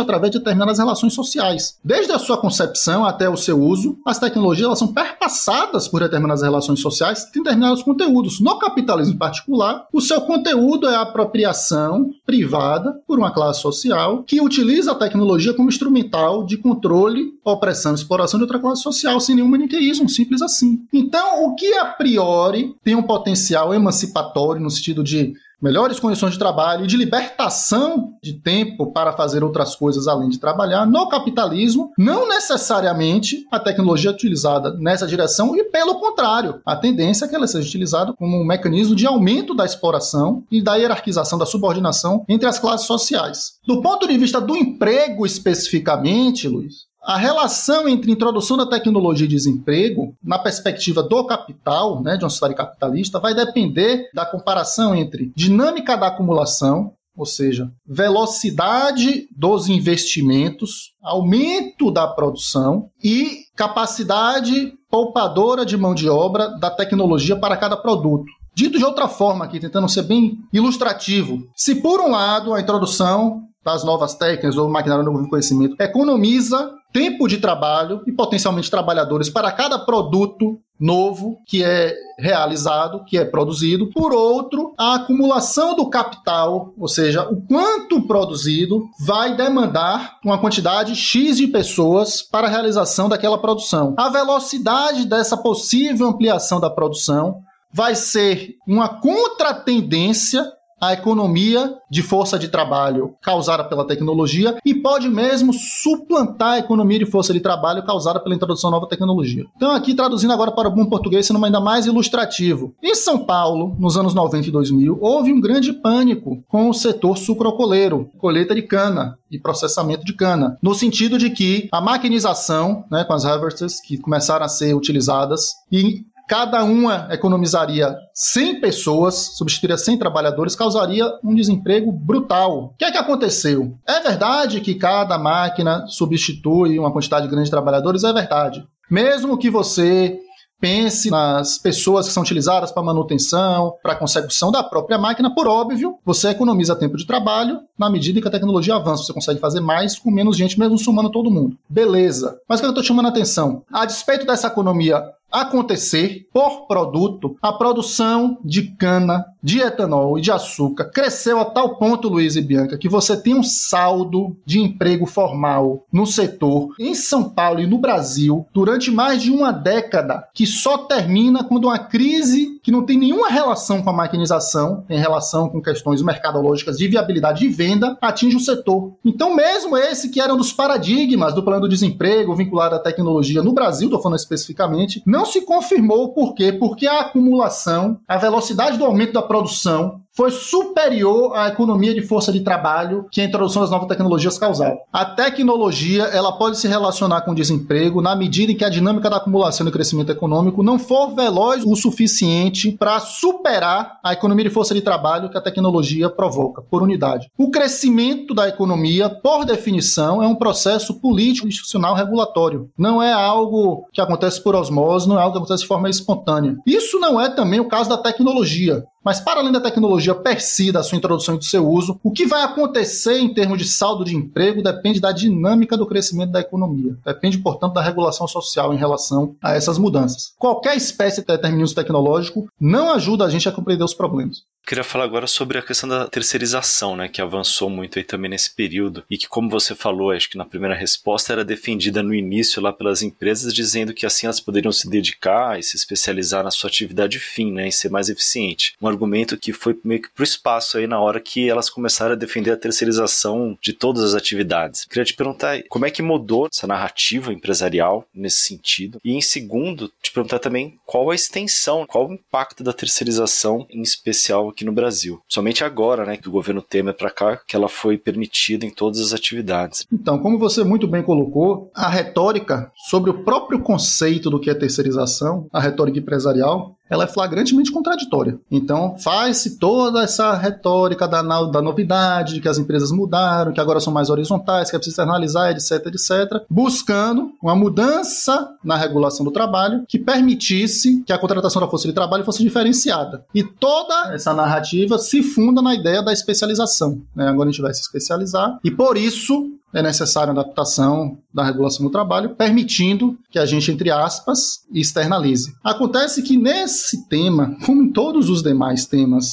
através de determinadas relações sociais. Desde a sua concepção até o seu uso, as tecnologias elas são perpassadas por determinadas relações sociais têm determinados conteúdos. No capitalismo em particular, o seu conteúdo é a apropriação privada por uma classe social que utiliza a tecnologia como instrumental de controle, opressão e exploração de outra classe social, sem nenhum maniqueísmo, simples assim. Então, o que a priori tem um potencial emancipatório no sentido sentido de melhores condições de trabalho e de libertação de tempo para fazer outras coisas além de trabalhar, no capitalismo, não necessariamente a tecnologia é utilizada nessa direção e, pelo contrário, a tendência é que ela seja utilizada como um mecanismo de aumento da exploração e da hierarquização da subordinação entre as classes sociais. Do ponto de vista do emprego especificamente, Luiz, a relação entre introdução da tecnologia e desemprego, na perspectiva do capital, né, de uma sociedade capitalista, vai depender da comparação entre dinâmica da acumulação, ou seja, velocidade dos investimentos, aumento da produção e capacidade poupadora de mão de obra da tecnologia para cada produto. Dito de outra forma, aqui tentando ser bem ilustrativo, se por um lado a introdução das novas técnicas ou maquinário novo conhecimento economiza tempo de trabalho e potencialmente trabalhadores para cada produto novo que é realizado, que é produzido. Por outro, a acumulação do capital, ou seja, o quanto produzido, vai demandar uma quantidade X de pessoas para a realização daquela produção. A velocidade dessa possível ampliação da produção vai ser uma contratendência a economia de força de trabalho causada pela tecnologia e pode mesmo suplantar a economia de força de trabalho causada pela introdução de nova tecnologia. Então, aqui traduzindo agora para o bom português, sendo ainda mais ilustrativo. Em São Paulo, nos anos 90 e 2000, houve um grande pânico com o setor sucrocoleiro, colheita de cana e processamento de cana, no sentido de que a maquinização, né, com as harvesters que começaram a ser utilizadas e cada uma economizaria 100 pessoas, substituiria 100 trabalhadores, causaria um desemprego brutal. O que é que aconteceu? É verdade que cada máquina substitui uma quantidade grande de trabalhadores? É verdade. Mesmo que você pense nas pessoas que são utilizadas para manutenção, para consecução da própria máquina, por óbvio, você economiza tempo de trabalho na medida que a tecnologia avança. Você consegue fazer mais com menos gente, mesmo somando todo mundo. Beleza. Mas o que eu estou chamando a atenção? A despeito dessa economia acontecer por produto, a produção de cana, de etanol e de açúcar cresceu a tal ponto, Luiz e Bianca, que você tem um saldo de emprego formal no setor em São Paulo e no Brasil durante mais de uma década, que só termina quando uma crise que não tem nenhuma relação com a maquinização, tem relação com questões mercadológicas de viabilidade de venda, atinge o setor. Então, mesmo esse que era um dos paradigmas do plano do desemprego vinculado à tecnologia no Brasil, estou falando especificamente, não se confirmou por quê? Porque a acumulação, a velocidade do aumento da produção foi superior à economia de força de trabalho que a introdução das novas tecnologias causava. A tecnologia ela pode se relacionar com o desemprego na medida em que a dinâmica da acumulação e crescimento econômico não for veloz o suficiente para superar a economia de força de trabalho que a tecnologia provoca por unidade. O crescimento da economia, por definição, é um processo político, institucional, regulatório. Não é algo que acontece por osmose, não é algo que acontece de forma espontânea. Isso não é também o caso da tecnologia. Mas para além da tecnologia per si, da sua introdução e do seu uso, o que vai acontecer em termos de saldo de emprego depende da dinâmica do crescimento da economia. Depende, portanto, da regulação social em relação a essas mudanças. Qualquer espécie de determinismo tecnológico não ajuda a gente a compreender os problemas. Queria falar agora sobre a questão da terceirização, né, que avançou muito aí também nesse período e que, como você falou, acho que na primeira resposta era defendida no início lá pelas empresas, dizendo que assim elas poderiam se dedicar e se especializar na sua atividade fim, né, e ser mais eficiente. Um argumento que foi meio que pro espaço aí na hora que elas começaram a defender a terceirização de todas as atividades. Queria te perguntar como é que mudou essa narrativa empresarial nesse sentido e, em segundo, te perguntar também qual a extensão, qual o impacto da terceirização, em especial aqui no Brasil. Somente agora, né, do governo Temer para cá, que ela foi permitida em todas as atividades. Então, como você muito bem colocou, a retórica sobre o próprio conceito do que é terceirização, a retórica empresarial, ela é flagrantemente contraditória. Então, faz-se toda essa retórica da, da novidade, de que as empresas mudaram, que agora são mais horizontais, que é preciso externalizar, etc, etc, buscando uma mudança na regulação do trabalho que permitisse que a contratação da força de trabalho fosse diferenciada. E toda essa narrativa se funda na ideia da especialização. Né? Agora a gente vai se especializar e, por isso, é necessária adaptação da regulação do trabalho, permitindo que a gente, entre aspas, externalize. Acontece que nesse tema, como em todos os demais temas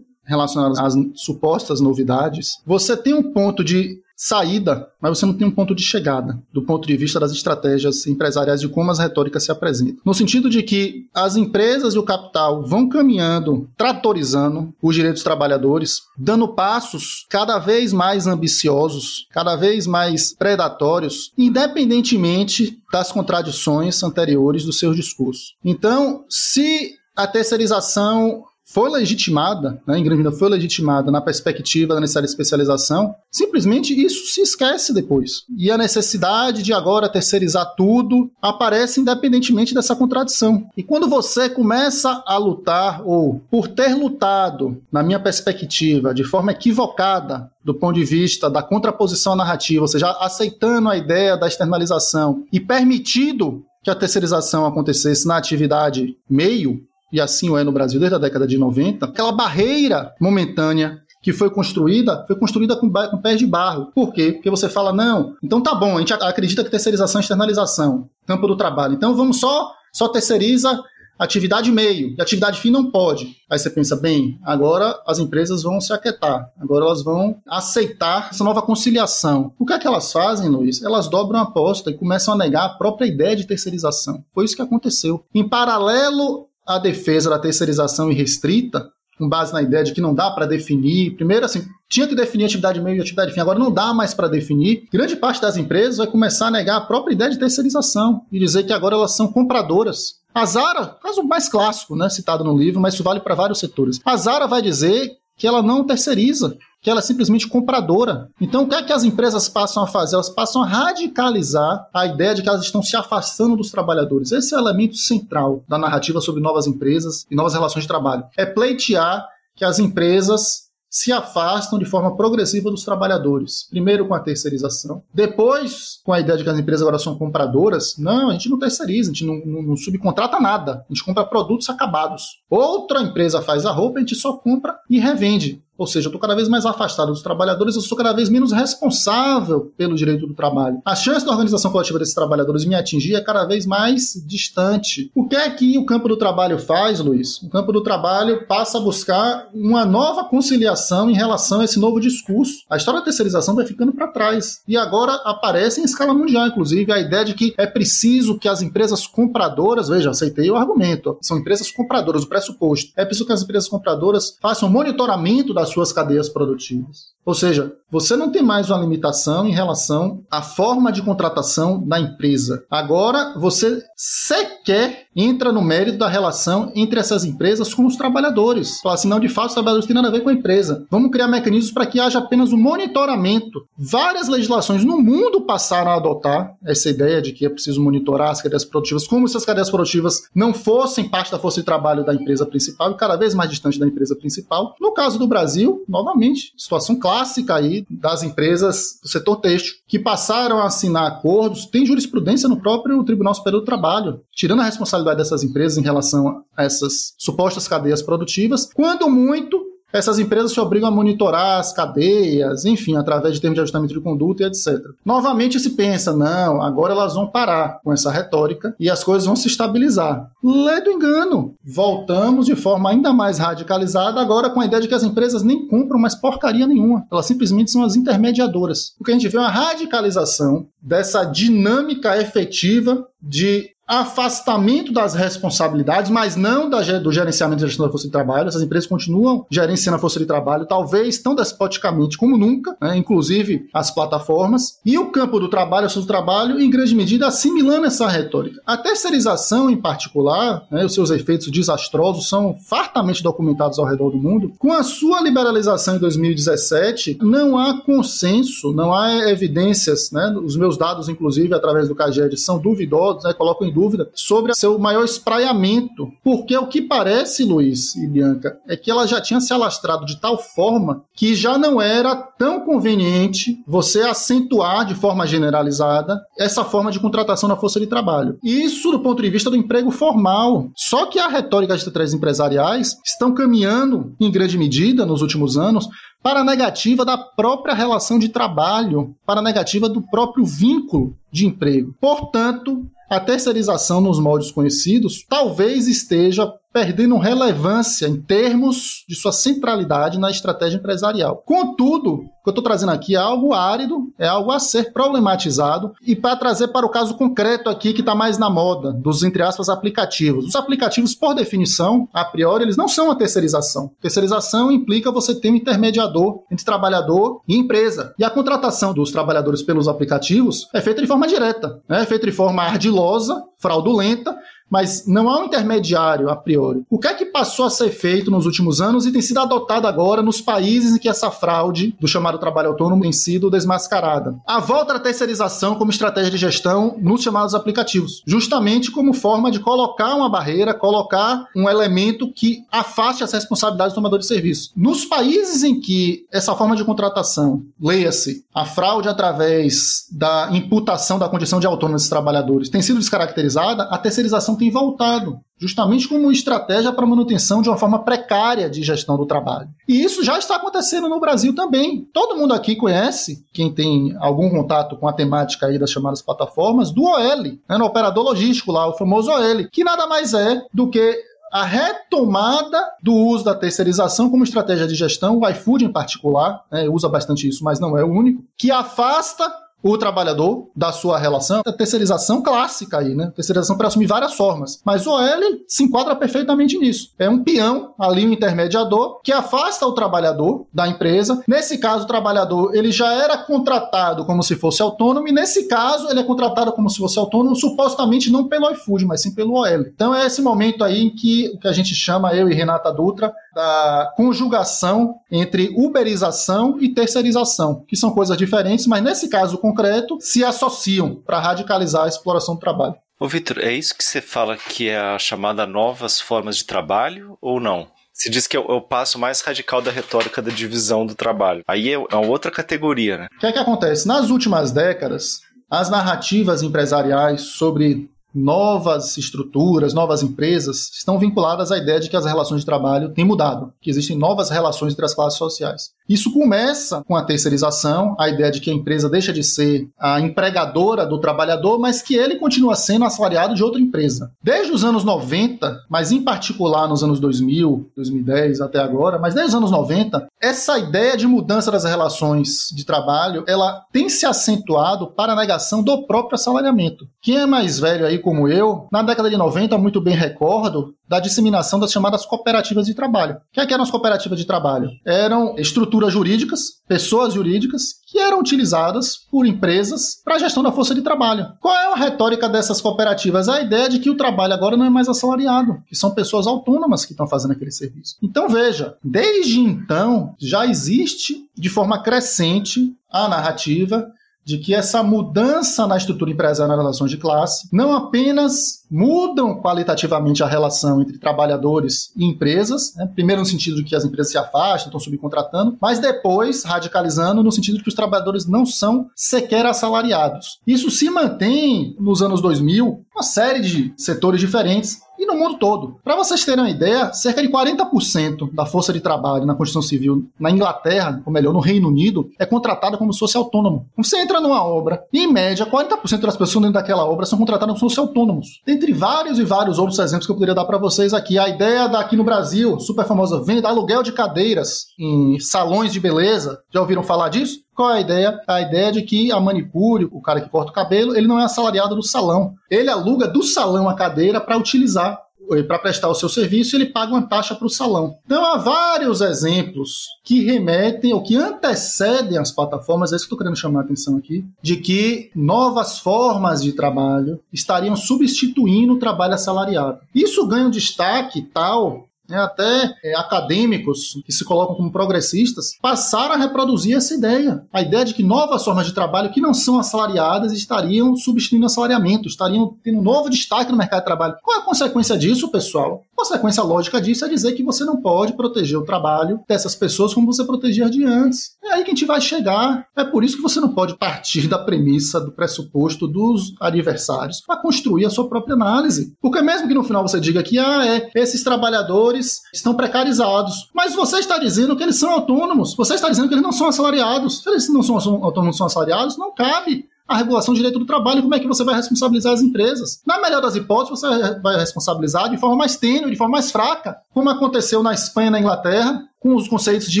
relacionados às supostas novidades, você tem um ponto de saída, mas você não tem um ponto de chegada, do ponto de vista das estratégias empresariais de como as retóricas se apresentam. No sentido de que as empresas e o capital vão caminhando, tratorizando os direitos dos trabalhadores, dando passos cada vez mais ambiciosos, cada vez mais predatórios, independentemente das contradições anteriores dos seus discursos. Então, se a terceirização foi legitimada, né, em grande medida foi legitimada na perspectiva da necessária especialização, simplesmente isso se esquece depois. E a necessidade de agora terceirizar tudo aparece independentemente dessa contradição. E quando você começa a lutar, ou por ter lutado, na minha perspectiva, de forma equivocada, do ponto de vista da contraposição narrativa, ou seja, aceitando a ideia da externalização e permitido que a terceirização acontecesse na atividade meio, e assim o é no Brasil desde a década de 90, aquela barreira momentânea que foi construída, foi construída com, com pés de barro. Por quê? Porque você fala, não, então tá bom, a gente acredita que terceirização é externalização, campo do trabalho. Então vamos só, só terceiriza atividade meio, e atividade fim não pode. Aí você pensa, bem, agora as empresas vão se aquietar, agora elas vão aceitar essa nova conciliação. O que é que elas fazem, Luiz? Elas dobram a aposta e começam a negar a própria ideia de terceirização. Foi isso que aconteceu. Em paralelo a defesa da terceirização irrestrita, com base na ideia de que não dá para definir. Primeiro, assim, tinha que definir atividade meio e atividade fim, agora não dá mais para definir. Grande parte das empresas vai começar a negar a própria ideia de terceirização e dizer que agora elas são compradoras. A Zara, caso mais clássico, né, citado no livro, mas isso vale para vários setores. A Zara vai dizer que ela não terceiriza, que ela é simplesmente compradora. Então, o que é que as empresas passam a fazer? Elas passam a radicalizar a ideia de que elas estão se afastando dos trabalhadores. Esse é o elemento central da narrativa sobre novas empresas e novas relações de trabalho. É pleitear que as empresas se afastam de forma progressiva dos trabalhadores. Primeiro com a terceirização, depois com a ideia de que as empresas agora são compradoras. Não, a gente não terceiriza, a gente não, não, não subcontrata nada, a gente compra produtos acabados. Outra empresa faz a roupa, a gente só compra e revende. Ou seja, eu estou cada vez mais afastado dos trabalhadores, eu sou cada vez menos responsável pelo direito do trabalho. A chance da organização coletiva desses trabalhadores me atingir é cada vez mais distante. O que é que o campo do trabalho faz, Luiz? O campo do trabalho passa a buscar uma nova conciliação em relação a esse novo discurso. A história da terceirização vai ficando para trás. E agora aparece em escala mundial, inclusive, a ideia de que é preciso que as empresas compradoras, veja, aceitei o argumento, são empresas compradoras, o pressuposto. É preciso que as empresas compradoras façam monitoramento das suas cadeias produtivas. Ou seja, você não tem mais uma limitação em relação à forma de contratação da empresa. Agora, você sequer entra no mérito da relação entre essas empresas com os trabalhadores. Fala assim, não, de fato, os trabalhadores têm nada a ver com a empresa. Vamos criar mecanismos para que haja apenas um monitoramento. Várias legislações no mundo passaram a adotar essa ideia de que é preciso monitorar as cadeias produtivas, como se as cadeias produtivas não fossem parte da força de trabalho da empresa principal e cada vez mais distante da empresa principal. No caso do Brasil, novamente, situação clássica aí das empresas do setor têxtil, que passaram a assinar acordos, tem jurisprudência no próprio Tribunal Superior do Trabalho, tirando a responsabilidade dessas empresas em relação a essas supostas cadeias produtivas, quando muito essas empresas se obrigam a monitorar as cadeias, enfim, através de termos de ajustamento de conduta e etc. Novamente se pensa, não, agora elas vão parar com essa retórica e as coisas vão se estabilizar. Lê do engano. Voltamos de forma ainda mais radicalizada, agora com a ideia de que as empresas nem compram mais porcaria nenhuma. Elas simplesmente são as intermediadoras. O que a gente vê é uma radicalização dessa dinâmica efetiva de afastamento das responsabilidades, mas não da, do gerenciamento da gestão da força de trabalho. Essas empresas continuam gerenciando a força de trabalho, talvez tão despoticamente como nunca, né? inclusive as plataformas. E o campo do trabalho, o seu trabalho, em grande medida, assimilando essa retórica. A terceirização, em particular, né, os seus efeitos desastrosos são fartamente documentados ao redor do mundo. Com a sua liberalização em 2017, não há consenso, não há evidências, né? os meus dados, inclusive, através do CAGED, são duvidosos, né? colocam em dúvida sobre seu maior espraiamento. Porque o que parece, Luiz e Bianca, é que ela já tinha se alastrado de tal forma que já não era tão conveniente você acentuar de forma generalizada essa forma de contratação na força de trabalho. Isso do ponto de vista do emprego formal. Só que a retórica de três empresariais estão caminhando, em grande medida, nos últimos anos, para a negativa da própria relação de trabalho, para a negativa do próprio vínculo de emprego. Portanto, a terceirização nos moldes conhecidos talvez esteja perdendo relevância em termos de sua centralidade na estratégia empresarial. Contudo, o que eu estou trazendo aqui é algo árido, é algo a ser problematizado e para trazer para o caso concreto aqui que está mais na moda, dos, entre aspas, aplicativos. Os aplicativos, por definição, a priori, eles não são a terceirização. Terceirização implica você ter um intermediador entre trabalhador e empresa. E a contratação dos trabalhadores pelos aplicativos é feita de forma direta, né? é feita de forma ardilosa, fraudulenta, mas não há um intermediário a priori. O que é que passou a ser feito nos últimos anos e tem sido adotado agora nos países em que essa fraude do chamado trabalho autônomo tem sido desmascarada? A volta da terceirização como estratégia de gestão nos chamados aplicativos, justamente como forma de colocar uma barreira, colocar um elemento que afaste as responsabilidades do tomador de serviço. Nos países em que essa forma de contratação, leia-se, a fraude através da imputação da condição de autônomo desses trabalhadores, tem sido descaracterizada, a terceirização tem voltado, justamente como estratégia para manutenção de uma forma precária de gestão do trabalho. E isso já está acontecendo no Brasil também. Todo mundo aqui conhece, quem tem algum contato com a temática aí das chamadas plataformas, do OL, né, no operador logístico lá, o famoso OL, que nada mais é do que a retomada do uso da terceirização como estratégia de gestão, o iFood em particular, né, usa bastante isso, mas não é o único, que afasta o trabalhador da sua relação. A terceirização clássica aí, né? Terceirização para assumir várias formas. Mas o OL se enquadra perfeitamente nisso. É um peão, ali um intermediador, que afasta o trabalhador da empresa. Nesse caso, o trabalhador ele já era contratado como se fosse autônomo, e nesse caso, ele é contratado como se fosse autônomo, supostamente não pelo iFood, mas sim pelo OL. Então é esse momento aí em que o que a gente chama, eu e Renata Dutra, da conjugação entre uberização e terceirização, que são coisas diferentes, mas nesse caso concreto se associam para radicalizar a exploração do trabalho. Ô Vitor, é isso que você fala que é a chamada novas formas de trabalho ou não? Se diz que é, é o passo mais radical da retórica da divisão do trabalho. Aí é uma outra categoria, né? O que é que acontece? Nas últimas décadas, as narrativas empresariais sobre novas estruturas, novas empresas estão vinculadas à ideia de que as relações de trabalho têm mudado, que existem novas relações entre as classes sociais. Isso começa com a terceirização, a ideia de que a empresa deixa de ser a empregadora do trabalhador, mas que ele continua sendo assalariado de outra empresa. Desde os anos 90, mas em particular nos anos 2000, 2010 até agora, mas desde os anos 90, essa ideia de mudança das relações de trabalho, ela tem se acentuado para a negação do próprio assalariamento. Quem é mais velho aí como eu, na década de 90, muito bem recordo, da disseminação das chamadas cooperativas de trabalho. O que, é que eram as cooperativas de trabalho? Eram estruturas jurídicas, pessoas jurídicas, que eram utilizadas por empresas para a gestão da força de trabalho. Qual é a retórica dessas cooperativas? A ideia de que o trabalho agora não é mais assalariado, que são pessoas autônomas que estão fazendo aquele serviço. Então veja, desde então já existe de forma crescente a narrativa de que essa mudança na estrutura empresarial nas relações de classe não apenas mudam qualitativamente a relação entre trabalhadores e empresas, né? primeiro no sentido de que as empresas se afastam, estão subcontratando, mas depois radicalizando no sentido de que os trabalhadores não são sequer assalariados. Isso se mantém nos anos 2000, uma série de setores diferentes, e no mundo todo. Para vocês terem uma ideia, cerca de 40% da força de trabalho na Constituição Civil na Inglaterra, ou melhor, no Reino Unido, é contratada como se fosse autônomo. Você entra numa obra, em média, 40% das pessoas dentro daquela obra são contratadas como se fossem autônomos. Dentre vários e vários outros exemplos que eu poderia dar para vocês aqui, a ideia daqui no Brasil, super famosa, venda aluguel de cadeiras em salões de beleza. Já ouviram falar disso? Qual é a ideia? A ideia de que a manicure, o cara que corta o cabelo, ele não é assalariado do salão. Ele aluga do salão a cadeira para utilizar para prestar o seu serviço, ele paga uma taxa para o salão. Então, há vários exemplos que remetem ou que antecedem as plataformas, é isso que estou querendo chamar a atenção aqui, de que novas formas de trabalho estariam substituindo o trabalho assalariado. Isso ganha um destaque tal até é, acadêmicos que se colocam como progressistas, passaram a reproduzir essa ideia. A ideia de que novas formas de trabalho que não são assalariadas estariam substituindo assalariamento, estariam tendo um novo destaque no mercado de trabalho. Qual é a consequência disso, pessoal? A consequência lógica disso é dizer que você não pode proteger o trabalho dessas pessoas como você protegia de antes. É aí que a gente vai chegar. É por isso que você não pode partir da premissa, do pressuposto dos adversários para construir a sua própria análise. Porque mesmo que no final você diga que ah, é, esses trabalhadores estão precarizados. Mas você está dizendo que eles são autônomos. Você está dizendo que eles não são assalariados. Se eles não são autônomos, não são assalariados, não cabe a regulação do direito do trabalho, como é que você vai responsabilizar as empresas? Na melhor das hipóteses, você vai responsabilizar de forma mais tênue, de forma mais fraca, como aconteceu na Espanha e na Inglaterra, com os conceitos de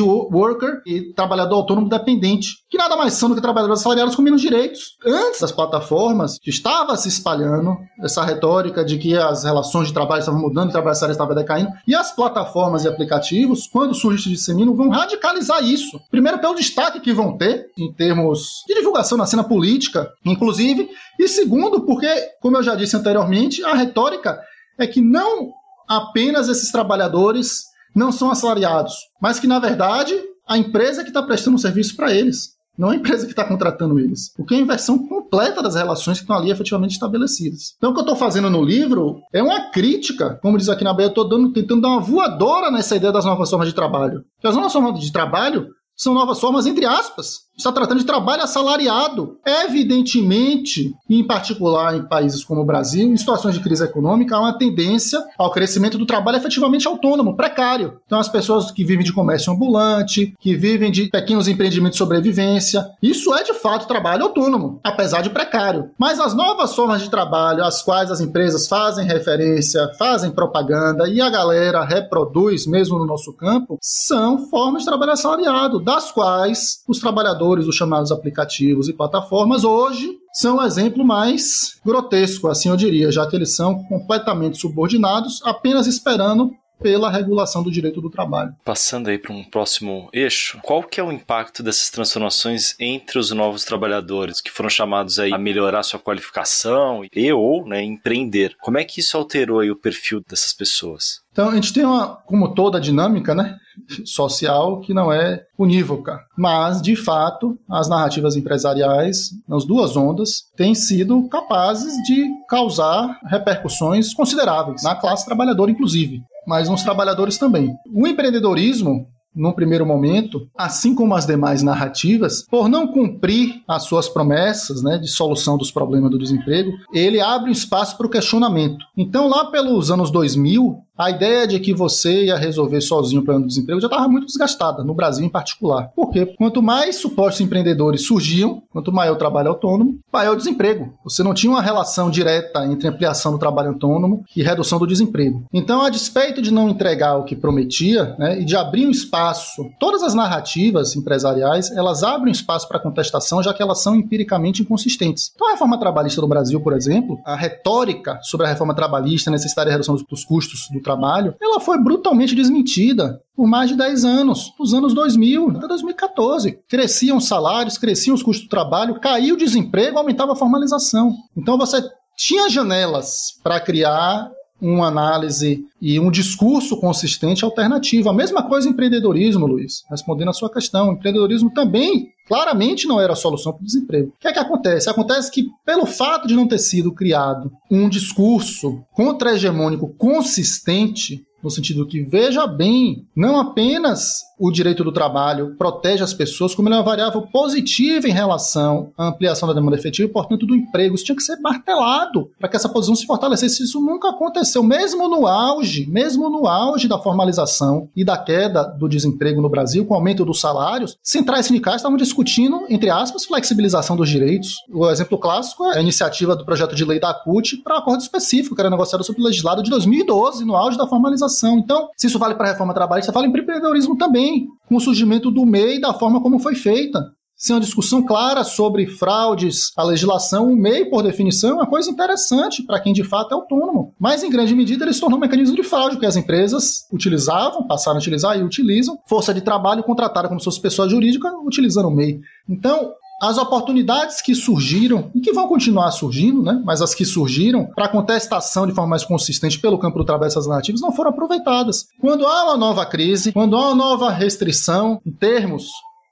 worker e trabalhador autônomo dependente, que nada mais são do que trabalhadores assalariados com menos direitos. Antes das plataformas, estava se espalhando essa retórica de que as relações de trabalho estavam mudando, o trabalho assalariado estava decaindo, e as plataformas e aplicativos, quando surgem e disseminam, vão radicalizar isso. Primeiro, pelo destaque que vão ter em termos de divulgação na cena política, inclusive, e segundo, porque, como eu já disse anteriormente, a retórica é que não apenas esses trabalhadores não são assalariados, mas que, na verdade, a empresa que está prestando um serviço para eles, não a empresa que está contratando eles. O que é a inversão completa das relações que estão ali efetivamente estabelecidas. Então, o que eu estou fazendo no livro é uma crítica, como diz aqui na Bahia, eu estou tentando dar uma voadora nessa ideia das novas formas de trabalho. Porque as novas formas de trabalho são novas formas, entre aspas, está tratando de trabalho assalariado. Evidentemente, em particular em países como o Brasil, em situações de crise econômica, há uma tendência ao crescimento do trabalho efetivamente autônomo, precário. Então, as pessoas que vivem de comércio ambulante, que vivem de pequenos empreendimentos de sobrevivência, isso é de fato trabalho autônomo, apesar de precário. Mas as novas formas de trabalho, às quais as empresas fazem referência, fazem propaganda e a galera reproduz mesmo no nosso campo, são formas de trabalho assalariado, das quais os trabalhadores os chamados aplicativos e plataformas, hoje são um exemplo mais grotesco, assim eu diria, já que eles são completamente subordinados, apenas esperando pela regulação do direito do trabalho. Passando aí para um próximo eixo, qual que é o impacto dessas transformações entre os novos trabalhadores que foram chamados aí a melhorar sua qualificação e ou né, empreender? Como é que isso alterou aí o perfil dessas pessoas? Então a gente tem uma, como toda dinâmica, né, social que não é unívoca, mas de fato as narrativas empresariais nas duas ondas têm sido capazes de causar repercussões consideráveis na classe trabalhadora, inclusive mas nos trabalhadores também. O empreendedorismo num primeiro momento, assim como as demais narrativas, por não cumprir as suas promessas né, de solução dos problemas do desemprego, ele abre um espaço para o questionamento. Então, lá pelos anos 2000, a ideia de que você ia resolver sozinho o plano do desemprego já estava muito desgastada, no Brasil em particular. Por quê? Quanto mais supostos empreendedores surgiam, quanto maior o trabalho autônomo, maior o desemprego. Você não tinha uma relação direta entre ampliação do trabalho autônomo e redução do desemprego. Então, a despeito de não entregar o que prometia né, e de abrir um espaço, todas as narrativas empresariais, elas abrem espaço para contestação, já que elas são empiricamente inconsistentes. Então, a reforma trabalhista do Brasil, por exemplo, a retórica sobre a reforma trabalhista, a necessidade de redução dos custos do trabalho, ela foi brutalmente desmentida por mais de 10 anos, nos anos 2000 até 2014. Cresciam os salários, cresciam os custos do trabalho, caiu o desemprego, aumentava a formalização. Então você tinha janelas para criar uma análise e um discurso consistente alternativo. A mesma coisa empreendedorismo, Luiz, respondendo a sua questão. O empreendedorismo também claramente não era a solução para o desemprego. O que é que acontece? Acontece que, pelo fato de não ter sido criado um discurso contra-hegemônico consistente, no sentido que, veja bem, não apenas o direito do trabalho protege as pessoas, como ele é uma variável positiva em relação à ampliação da demanda efetiva e, portanto, do emprego. Isso tinha que ser martelado para que essa posição se fortalecesse. Isso nunca aconteceu, mesmo no auge, mesmo no auge da formalização e da queda do desemprego no Brasil, com o aumento dos salários, centrais sindicais estavam discutindo, entre aspas, flexibilização dos direitos. O exemplo clássico é a iniciativa do projeto de lei da CUT para acordo específico, que era negociado sob o legislado de 2012, no auge da formalização. Então, se isso vale para a reforma trabalhista, vale o empreendedorismo também, com o surgimento do MEI da forma como foi feita. Sem uma discussão clara sobre fraudes à legislação, o MEI, por definição, é uma coisa interessante para quem de fato é autônomo. Mas, em grande medida, ele se tornou um mecanismo de fraude que as empresas utilizavam, passaram a utilizar e utilizam, força de trabalho contratada como se fosse pessoa jurídica, utilizando o MEI. Então, as oportunidades que surgiram e que vão continuar surgindo, né, mas as que surgiram para contestação de forma mais consistente pelo campo do trabalho dessas narrativas não foram aproveitadas. Quando há uma nova crise, quando há uma nova restrição em termos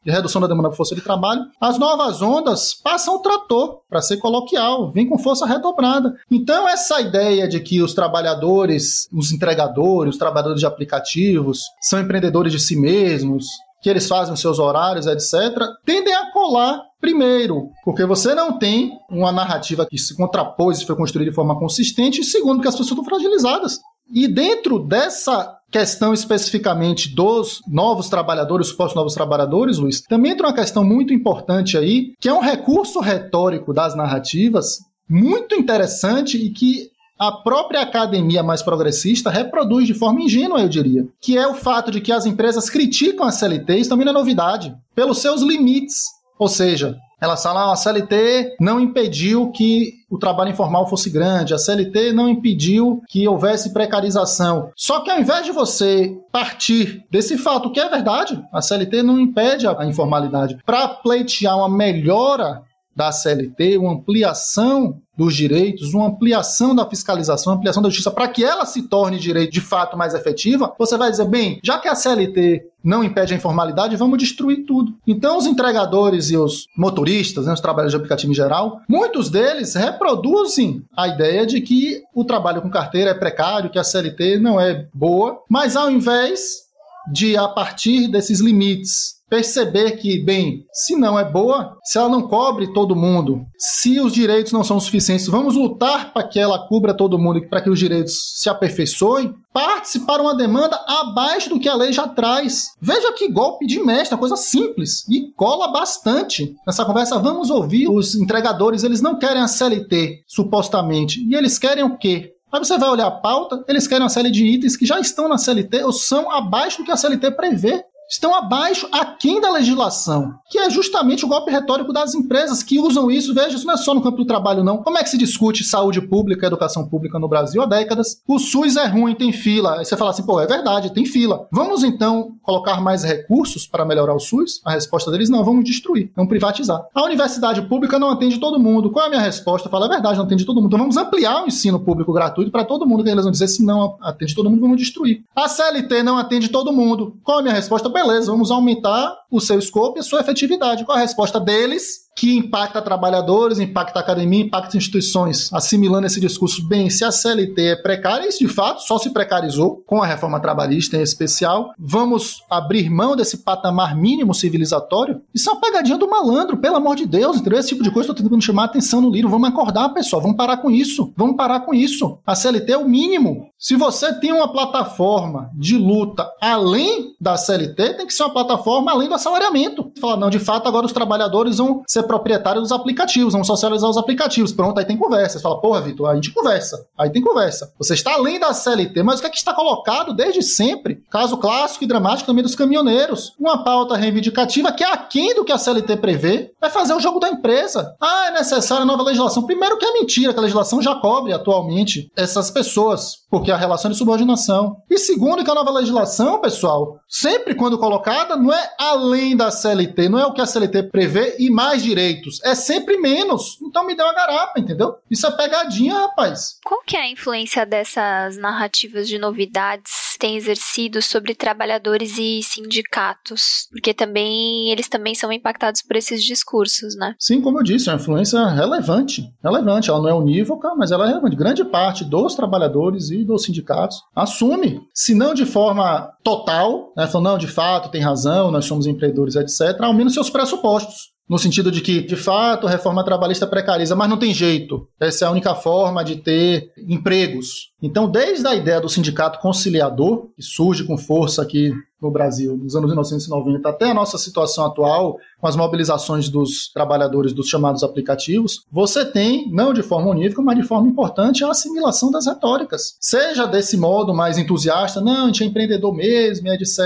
de redução da demanda por força de trabalho, as novas ondas passam o trator, para ser coloquial, vem com força redobrada. Então, essa ideia de que os trabalhadores, os entregadores, os trabalhadores de aplicativos, são empreendedores de si mesmos, que eles fazem os seus horários, etc., tendem a colar Primeiro, porque você não tem uma narrativa que se contrapôs e foi construída de forma consistente. E segundo, porque as pessoas estão fragilizadas. E dentro dessa questão especificamente dos novos trabalhadores, supostos novos trabalhadores, Luiz, também entra uma questão muito importante aí, que é um recurso retórico das narrativas muito interessante e que a própria academia mais progressista reproduz de forma ingênua, eu diria, que é o fato de que as empresas criticam a CLT, isso também não é novidade, pelos seus limites. Ou seja, elas falam, ah, a CLT não impediu que o trabalho informal fosse grande, a CLT não impediu que houvesse precarização. Só que ao invés de você partir desse fato, que é verdade, a CLT não impede a informalidade, para pleitear uma melhora da CLT, uma ampliação dos direitos, uma ampliação da fiscalização, uma ampliação da justiça, para que ela se torne direito de fato mais efetiva, você vai dizer, bem, já que a CLT não impede a informalidade, vamos destruir tudo. Então, os entregadores e os motoristas, né, os trabalhadores de aplicativo em geral, muitos deles reproduzem a ideia de que o trabalho com carteira é precário, que a CLT não é boa, mas ao invés de, a partir desses limites, perceber que, bem, se não é boa, se ela não cobre todo mundo, se os direitos não são suficientes, vamos lutar para que ela cubra todo mundo e para que os direitos se aperfeiçoem, participar uma demanda abaixo do que a lei já traz. Veja que golpe de mestre, coisa simples e cola bastante. Nessa conversa, vamos ouvir os entregadores, eles não querem a CLT, supostamente, e eles querem o quê? Aí você vai olhar a pauta, eles querem uma série de itens que já estão na CLT ou são abaixo do que a CLT prevê estão abaixo, aquém da legislação, que é justamente o golpe retórico das empresas que usam isso. Veja, isso não é só no campo do trabalho, não. Como é que se discute saúde pública, educação pública no Brasil há décadas? O SUS é ruim, tem fila. Aí você fala assim, pô, é verdade, tem fila. Vamos então colocar mais recursos para melhorar o SUS? A resposta deles, não, vamos destruir, vamos privatizar. A universidade pública não atende todo mundo. Qual é a minha resposta? Eu falo, é verdade, não atende todo mundo. Então vamos ampliar o ensino público gratuito para todo mundo, que eles vão dizer, se não atende todo mundo, vamos destruir. A CLT não atende todo mundo. Qual é a minha resposta? Beleza, vamos aumentar o seu escopo e a sua efetividade. Qual a resposta deles? Que impacta trabalhadores, impacta academia, impacta instituições, assimilando esse discurso, bem, se a CLT é precária, isso de fato só se precarizou com a reforma trabalhista em especial, vamos abrir mão desse patamar mínimo civilizatório? Isso é uma pegadinha do malandro, pelo amor de Deus, entendeu? Esse tipo de coisa estou tentando chamar a atenção no livro, vamos acordar, pessoal, vamos parar com isso, vamos parar com isso. A CLT é o mínimo. Se você tem uma plataforma de luta além da CLT, tem que ser uma plataforma além do assalariamento. Fala, não, de fato, agora os trabalhadores vão ser proprietário dos aplicativos, vamos socializar os aplicativos. Pronto, aí tem conversa. Você fala, porra, Vitor, a gente conversa. Aí tem conversa. Você está além da CLT, mas o que é que está colocado desde sempre? Caso clássico e dramático também dos caminhoneiros. Uma pauta reivindicativa que é aquém do que a CLT prevê, é fazer o jogo da empresa. Ah, é necessária nova legislação. Primeiro que é mentira, que a legislação já cobre atualmente essas pessoas, porque a relação de subordinação. E segundo que a nova legislação, pessoal, sempre quando colocada, não é além da CLT, não é o que a CLT prevê e mais direito direitos é sempre menos, então me deu a garapa, entendeu? Isso é pegadinha, rapaz. Qual que é a influência dessas narrativas de novidades tem exercido sobre trabalhadores e sindicatos? Porque também eles também são impactados por esses discursos, né? Sim, como eu disse, é uma influência relevante. Relevante, ela não é unívoca, mas ela é relevante. Grande parte dos trabalhadores e dos sindicatos assume, se não de forma total, né, falando, não, de fato, tem razão, nós somos empreendedores, etc., ao menos seus pressupostos. No sentido de que, de fato, a reforma trabalhista precariza, mas não tem jeito. Essa é a única forma de ter empregos. Então, desde a ideia do sindicato conciliador, que surge com força aqui no Brasil nos anos 1990 até a nossa situação atual, com as mobilizações dos trabalhadores dos chamados aplicativos, você tem, não de forma unívoca, mas de forma importante, a assimilação das retóricas. Seja desse modo mais entusiasta, não, a gente é empreendedor mesmo, etc.,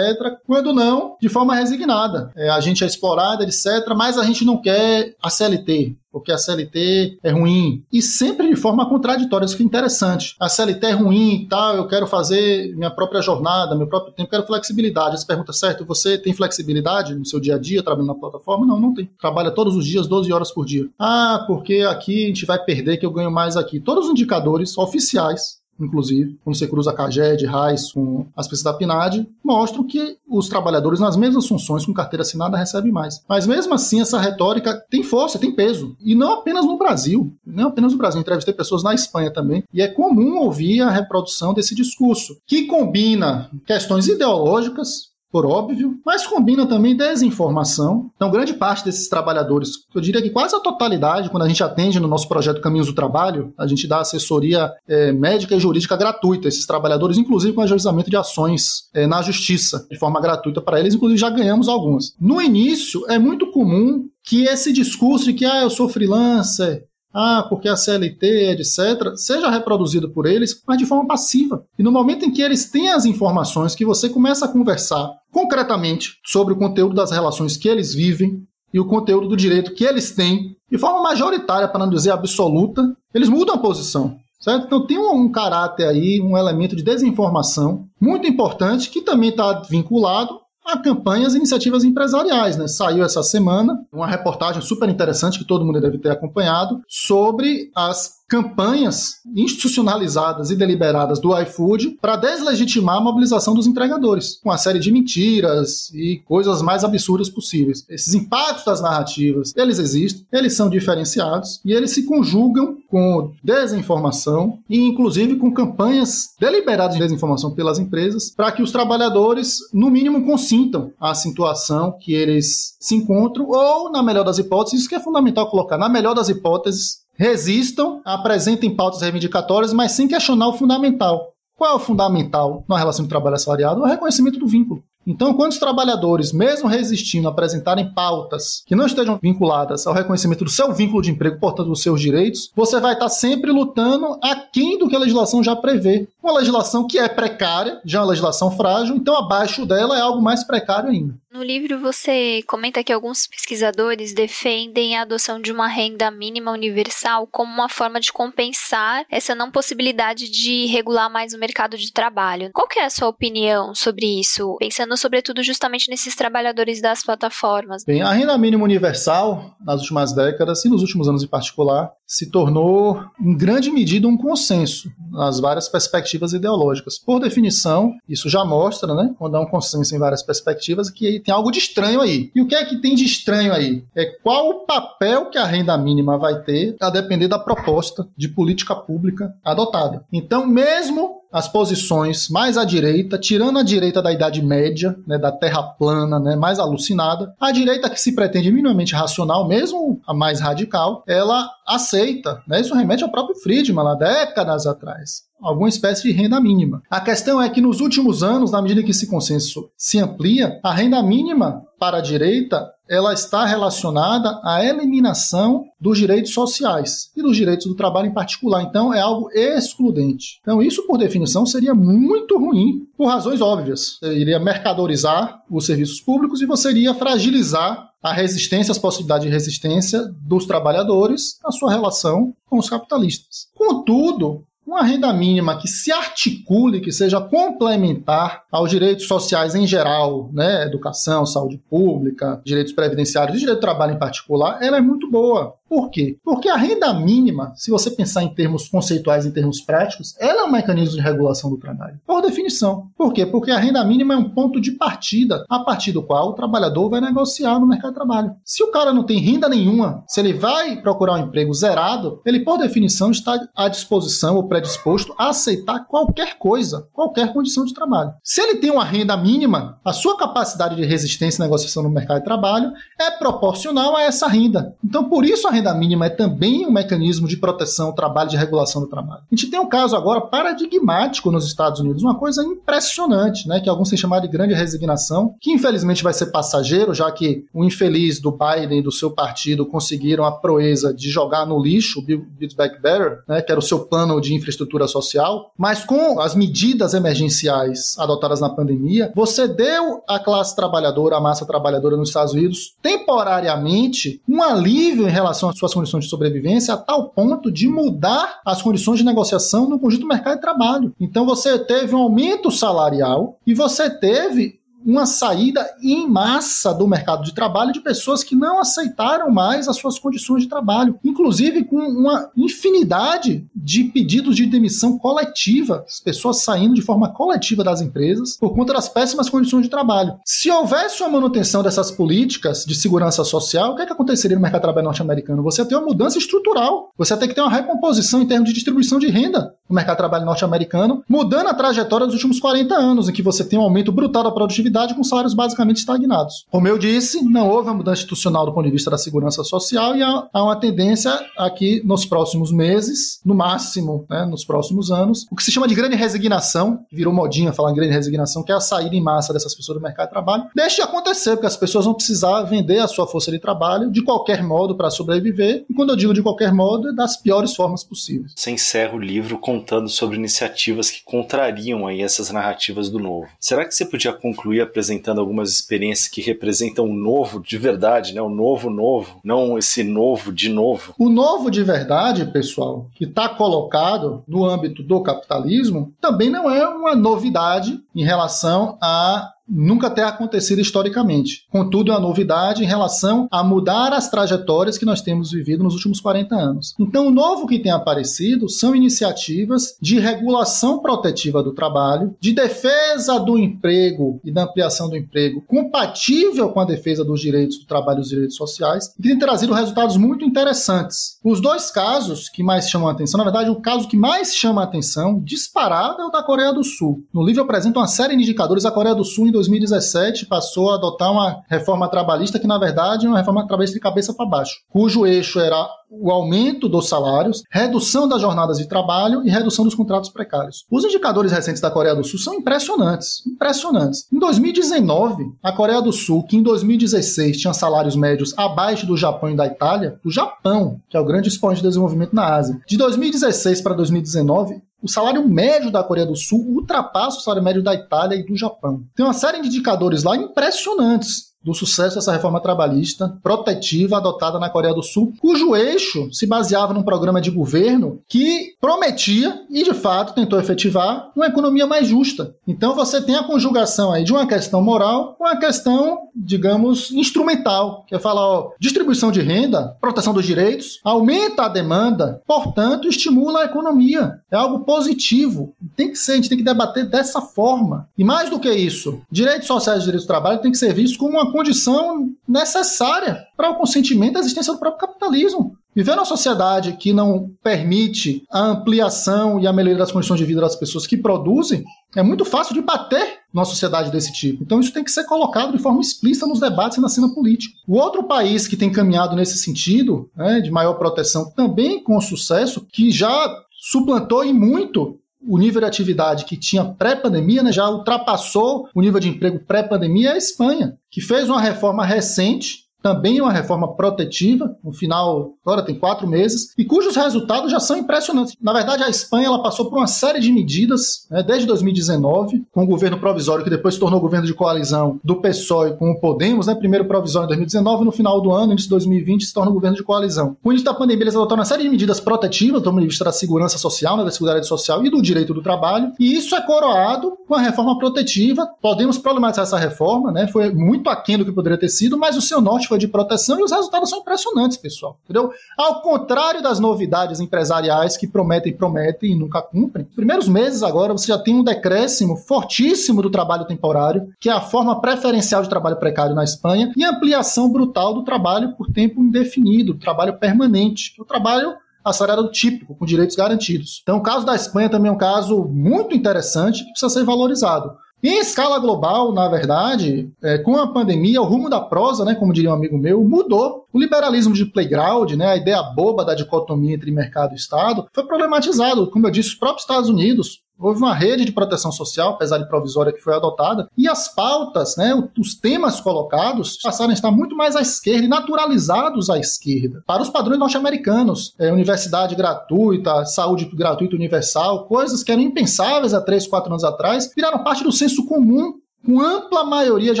quando não, de forma resignada. É, a gente é explorado, etc., mas a gente não quer a CLT, porque a CLT é ruim. E sempre de forma contraditória, isso que é interessante. A CLT é ruim e tal, eu quero fazer minha própria jornada, meu próprio tempo, quero flexibilidade. Você pergunta, certo, você tem flexibilidade no seu dia a dia, trabalhando na plataforma? Não, não tem. Trabalha todos os dias, 12 horas por dia. Ah, porque aqui a gente vai perder que eu ganho mais aqui. Todos os indicadores oficiais inclusive, quando você cruza a CAGED, RAIS com as pesquisas da PNAD, mostram que os trabalhadores nas mesmas funções com carteira assinada recebem mais. Mas mesmo assim, essa retórica tem força, tem peso. E não apenas no Brasil, não apenas no Brasil. Entrevistei pessoas na Espanha também. E é comum ouvir a reprodução desse discurso, que combina questões ideológicas por óbvio, mas combina também desinformação. Então, grande parte desses trabalhadores, eu diria que quase a totalidade, quando a gente atende no nosso projeto Caminhos do Trabalho, a gente dá assessoria é, médica e jurídica gratuita a esses trabalhadores, inclusive com ajuizamento de ações é, na justiça, de forma gratuita para eles, inclusive já ganhamos algumas. No início, é muito comum que esse discurso de que ah, eu sou freelancer, ah, porque a CLT, etc., seja reproduzido por eles, mas de forma passiva. E no momento em que eles têm as informações, que você começa a conversar concretamente sobre o conteúdo das relações que eles vivem e o conteúdo do direito que eles têm, de forma majoritária, para não dizer absoluta, eles mudam a posição. Certo? Então tem um, um caráter aí, um elemento de desinformação muito importante que também está vinculado a campanhas e iniciativas empresariais. Né? Saiu essa semana uma reportagem super interessante que todo mundo deve ter acompanhado sobre as campanhas institucionalizadas e deliberadas do iFood para deslegitimar a mobilização dos entregadores, com uma série de mentiras e coisas mais absurdas possíveis. Esses impactos das narrativas, eles existem, eles são diferenciados e eles se conjugam com desinformação e inclusive com campanhas deliberadas de desinformação pelas empresas para que os trabalhadores, no mínimo, consintam a situação que eles se encontram ou, na melhor das hipóteses, isso que é fundamental colocar, na melhor das hipóteses, resistam, apresentem pautas reivindicatórias, mas sem questionar o fundamental. Qual é o fundamental na relação de trabalho assalariado? É o reconhecimento do vínculo. Então, quando os trabalhadores, mesmo resistindo, apresentarem pautas que não estejam vinculadas ao reconhecimento do seu vínculo de emprego, portanto, dos seus direitos, você vai estar sempre lutando aquém do que a legislação já prevê. Uma legislação que é precária, já é uma legislação frágil, então abaixo dela é algo mais precário ainda. No livro você comenta que alguns pesquisadores defendem a adoção de uma renda mínima universal como uma forma de compensar essa não possibilidade de regular mais o mercado de trabalho. Qual é a sua opinião sobre isso, pensando sobretudo justamente nesses trabalhadores das plataformas? Bem, a renda mínima universal, nas últimas décadas e nos últimos anos em particular, se tornou em grande medida um consenso nas várias perspectivas ideológicas. Por definição, isso já mostra, né, quando há um consenso em várias perspectivas, que tem algo de estranho aí. E o que é que tem de estranho aí? É qual o papel que a renda mínima vai ter a depender da proposta de política pública adotada. Então, mesmo as posições mais à direita, tirando a direita da Idade Média, né, da Terra plana, né, mais alucinada, a direita que se pretende minimamente racional, mesmo a mais radical, ela aceita. Né, isso remete ao próprio Friedman, lá décadas atrás alguma espécie de renda mínima. A questão é que nos últimos anos, na medida que esse consenso se amplia, a renda mínima para a direita ela está relacionada à eliminação dos direitos sociais e dos direitos do trabalho em particular. Então, é algo excludente. Então, isso, por definição, seria muito ruim por razões óbvias. Você iria mercadorizar os serviços públicos e você iria fragilizar a resistência, as possibilidades de resistência dos trabalhadores na sua relação com os capitalistas. Contudo, uma renda mínima que se articule, que seja complementar aos direitos sociais em geral, né, educação, saúde pública, direitos previdenciários e direito do trabalho em particular, ela é muito boa. Por quê? Porque a renda mínima, se você pensar em termos conceituais, em termos práticos, ela é um mecanismo de regulação do trabalho. Por definição. Por quê? Porque a renda mínima é um ponto de partida a partir do qual o trabalhador vai negociar no mercado de trabalho. Se o cara não tem renda nenhuma, se ele vai procurar um emprego zerado, ele, por definição, está à disposição ou predisposto a aceitar qualquer coisa, qualquer condição de trabalho. Se ele tem uma renda mínima, a sua capacidade de resistência e negociação no mercado de trabalho é proporcional a essa renda. Então, por isso a renda mínima é também um mecanismo de proteção ao trabalho, de regulação do trabalho. A gente tem um caso agora paradigmático nos Estados Unidos, uma coisa impressionante, né, que alguns têm chamado de grande resignação, que infelizmente vai ser passageiro, já que o infeliz do Biden e do seu partido conseguiram a proeza de jogar no lixo o Build Back Better, né, que era o seu plano de infraestrutura social, mas com as medidas emergenciais adotadas na pandemia, você deu à classe trabalhadora, à massa trabalhadora nos Estados Unidos, temporariamente, um alívio em relação às suas condições de sobrevivência a tal ponto de mudar as condições de negociação no conjunto do mercado de trabalho. Então você teve um aumento salarial e você teve uma saída em massa do mercado de trabalho de pessoas que não aceitaram mais as suas condições de trabalho, inclusive com uma infinidade de pedidos de demissão coletiva, as pessoas saindo de forma coletiva das empresas por conta das péssimas condições de trabalho. Se houvesse uma manutenção dessas políticas de segurança social, o que, é que aconteceria no mercado de trabalho norte-americano? Você ter uma mudança estrutural, você ter que ter uma recomposição em termos de distribuição de renda no mercado de trabalho norte-americano, mudando a trajetória dos últimos 40 anos, em que você tem um aumento brutal da produtividade com salários basicamente estagnados. Como eu disse, não houve uma mudança institucional do ponto de vista da segurança social e há, uma tendência aqui nos próximos meses, no máximo, né, nos próximos anos, o que se chama de grande resignação, virou modinha falar em grande resignação, que é a saída em massa dessas pessoas do mercado de trabalho, deixe de acontecer, porque as pessoas vão precisar vender a sua força de trabalho de qualquer modo para sobreviver, e quando eu digo de qualquer modo, é das piores formas possíveis. Você encerra o livro contando sobre iniciativas que contrariam aí essas narrativas do novo. Será que você podia concluir apresentando algumas experiências que representam o novo de verdade, né? O novo novo, não esse novo de novo? O novo de verdade, pessoal, que está colocado no âmbito do capitalismo, também não é uma novidade em relação a nunca ter acontecido historicamente. Contudo, é uma novidade em relação a mudar as trajetórias que nós temos vivido nos últimos 40 anos. Então, o novo que tem aparecido são iniciativas de regulação protetiva do trabalho, de defesa do emprego e da ampliação do emprego compatível com a defesa dos direitos do trabalho e dos direitos sociais, e tem trazido resultados muito interessantes. Os dois casos que mais chamam a atenção, na verdade, o caso que mais chama a atenção, disparado, é o da Coreia do Sul. No livro apresenta uma série de indicadores da Coreia do Sul em 2017 passou a adotar uma reforma trabalhista que, na verdade, é uma reforma trabalhista de cabeça para baixo, cujo eixo era o aumento dos salários, redução das jornadas de trabalho e redução dos contratos precários. Os indicadores recentes da Coreia do Sul são impressionantes, impressionantes. Em 2019, a Coreia do Sul, que em 2016 tinha salários médios abaixo do Japão e da Itália, do Japão, que é o grande expoente de desenvolvimento na Ásia, de 2016 para 2019, o salário médio da Coreia do Sul ultrapassa o salário médio da Itália e do Japão. Tem uma série de indicadores lá impressionantes do sucesso dessa reforma trabalhista protetiva adotada na Coreia do Sul, cujo eixo se baseava num programa de governo que prometia e de fato tentou efetivar uma economia mais justa. Então você tem a conjugação aí de uma questão moral com uma questão, digamos, instrumental, que é falar, ó, distribuição de renda, proteção dos direitos, aumenta a demanda, portanto, estimula a economia. É algo positivo. Tem que ser, a gente tem que debater dessa forma. E mais do que isso, direitos sociais e direitos do trabalho tem que ser vistos como uma condição necessária para o consentimento da existência do próprio capitalismo. Viver numa sociedade que não permite a ampliação e a melhoria das condições de vida das pessoas que produzem é muito fácil de bater numa sociedade desse tipo. Então isso tem que ser colocado de forma explícita nos debates e na cena política. O outro país que tem caminhado nesse sentido, né, de maior proteção, também com sucesso, que já suplantou em muito o nível de atividade que tinha pré-pandemia, né, já ultrapassou o nível de emprego pré-pandemia, é a Espanha, que fez uma reforma recente também uma reforma protetiva, no final, agora tem quatro meses, e cujos resultados já são impressionantes. Na verdade, a Espanha ela passou por uma série de medidas, né, desde 2019, com o governo provisório, que depois se tornou governo de coalizão do PSOE com o Podemos, né, primeiro provisório em 2019, no final do ano, início de 2020, se torna governo de coalizão. Com o início da pandemia, eles adotaram uma série de medidas protetivas, do ponto de vista da segurança social, né, da segurança social e do direito do trabalho, e isso é coroado com a reforma protetiva. Podemos problematizar essa reforma, né, foi muito aquém do que poderia ter sido, mas o seu norte de proteção e os resultados são impressionantes, pessoal. Entendeu? Ao contrário das novidades empresariais que prometem, prometem e nunca cumprem, nos primeiros meses agora você já tem um decréscimo fortíssimo do trabalho temporário, que é a forma preferencial de trabalho precário na Espanha, e ampliação brutal do trabalho por tempo indefinido, trabalho permanente, o trabalho assalariado típico, com direitos garantidos. Então, o caso da Espanha também é um caso muito interessante que precisa ser valorizado. Em escala global, na verdade, é, com a pandemia, o rumo da prosa, né, como diria um amigo meu, mudou. O liberalismo de playground, né, a ideia boba da dicotomia entre mercado e Estado, foi problematizado. Como eu disse, os próprios Estados Unidos Houve uma rede de proteção social, apesar de provisória, que foi adotada, e as pautas, né, os temas colocados, passaram a estar muito mais à esquerda e naturalizados à esquerda, para os padrões norte-americanos. É, universidade gratuita, saúde gratuita universal, coisas que eram impensáveis há três, quatro anos atrás, viraram parte do senso comum com ampla maioria de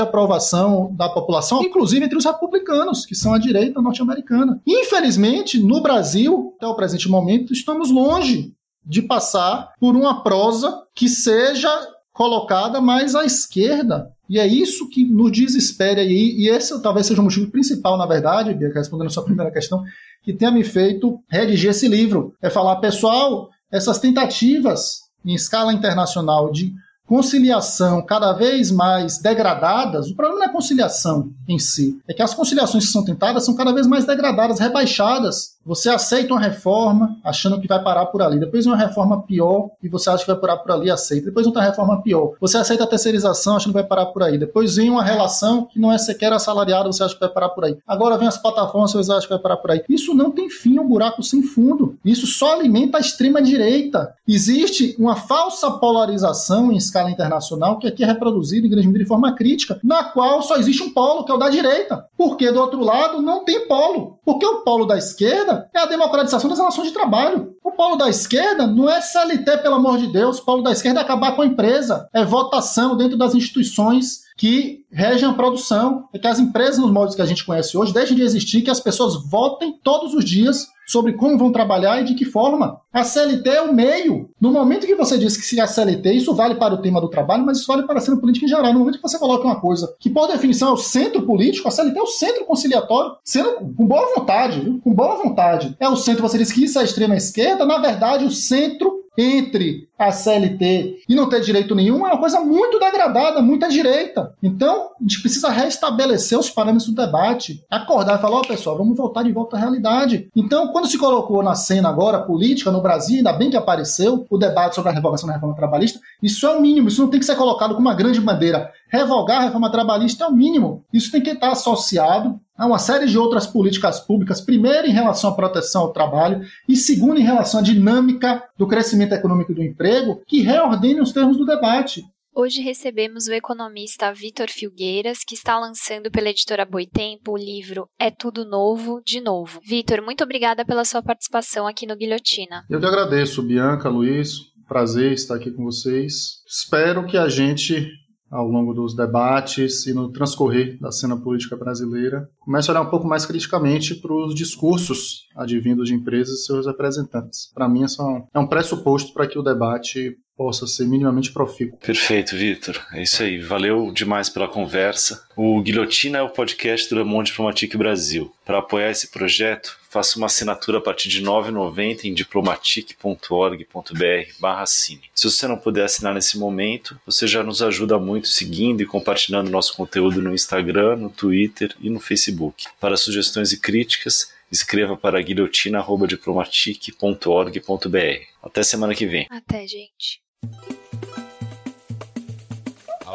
aprovação da população, inclusive entre os republicanos, que são a direita norte-americana. Infelizmente, no Brasil, até o presente momento, estamos longe de passar por uma prosa que seja colocada mais à esquerda. E é isso que nos desespera aí, e esse talvez seja o motivo principal, na verdade, respondendo a sua primeira questão, que tenha me feito redigir esse livro. É falar, pessoal, essas tentativas em escala internacional de conciliação cada vez mais degradadas, o problema não é conciliação em si, é que as conciliações que são tentadas são cada vez mais degradadas, rebaixadas. Você aceita uma reforma achando que vai parar por ali, depois uma reforma pior e você acha que vai parar por ali, aceita. Depois outra reforma pior. Você aceita a terceirização achando que vai parar por aí. Depois vem uma relação que não é sequer assalariada, você acha que vai parar por aí. Agora vem as plataformas, você acha que vai parar por aí. Isso não tem fim, é um buraco sem fundo. Isso só alimenta a extrema direita. Existe uma falsa polarização em escala internacional que aqui é reproduzida em grande medida de forma crítica, na qual só existe um polo, que é o da direita. Porque do outro lado não tem polo. Porque o polo da esquerda é a democratização das relações de trabalho. O polo da esquerda não é CLT, pelo amor de Deus. O polo da esquerda é acabar com a empresa. É votação dentro das instituições que regem a produção. É que as empresas, nos modos que a gente conhece hoje, deixem de existir, que as pessoas votem todos os dias sobre como vão trabalhar e de que forma. A CLT é o meio. No momento que você diz que se a CLT, isso vale para o tema do trabalho, mas isso vale para a cena política em geral. No momento que você coloca uma coisa que, por definição, é o centro político, a CLT é o centro conciliatório, sendo com boa vontade, viu? com boa vontade. É o centro, você diz que isso é a extrema esquerda, na verdade, o centro entre a CLT e não ter direito nenhum é uma coisa muito degradada, muito à direita. Então, a gente precisa restabelecer os parâmetros do debate, acordar e falar, ó, oh, pessoal, vamos voltar de volta à realidade. Então, quando se colocou na cena agora política no Brasil, ainda bem que apareceu o debate sobre a revogação da reforma trabalhista, isso é o mínimo, isso não tem que ser colocado como uma grande bandeira. Revogar a reforma trabalhista é o mínimo. Isso tem que estar associado a uma série de outras políticas públicas, primeiro em relação à proteção ao trabalho e segundo em relação à dinâmica do crescimento econômico do emprego, que reordene os termos do debate. Hoje recebemos o economista Vitor Filgueiras, que está lançando pela editora Boitempo o livro É Tudo Novo, de Novo. Vitor, muito obrigada pela sua participação aqui no Guilhotina. Eu que agradeço, Bianca, Luiz. Prazer estar aqui com vocês. Espero que a gente ao longo dos debates e no transcorrer da cena política brasileira, comece a olhar um pouco mais criticamente para os discursos advindos de empresas e seus representantes. Para mim, isso é um pressuposto para que o debate possa ser minimamente profícuo. Perfeito, Vitor. É isso aí. Valeu demais pela conversa. O Guilhotina é o podcast do Le Monde Diplomatique Brasil. Para apoiar esse projeto, faça uma assinatura a partir de R$ 9,90 em diplomatique.org.br barra assine. Se você não puder assinar nesse momento, você já nos ajuda muito seguindo e compartilhando nosso conteúdo no Instagram, no Twitter e no Facebook. Para sugestões e críticas, escreva para guilhotina.diplomatique.org.br. Até semana que vem. Até, gente.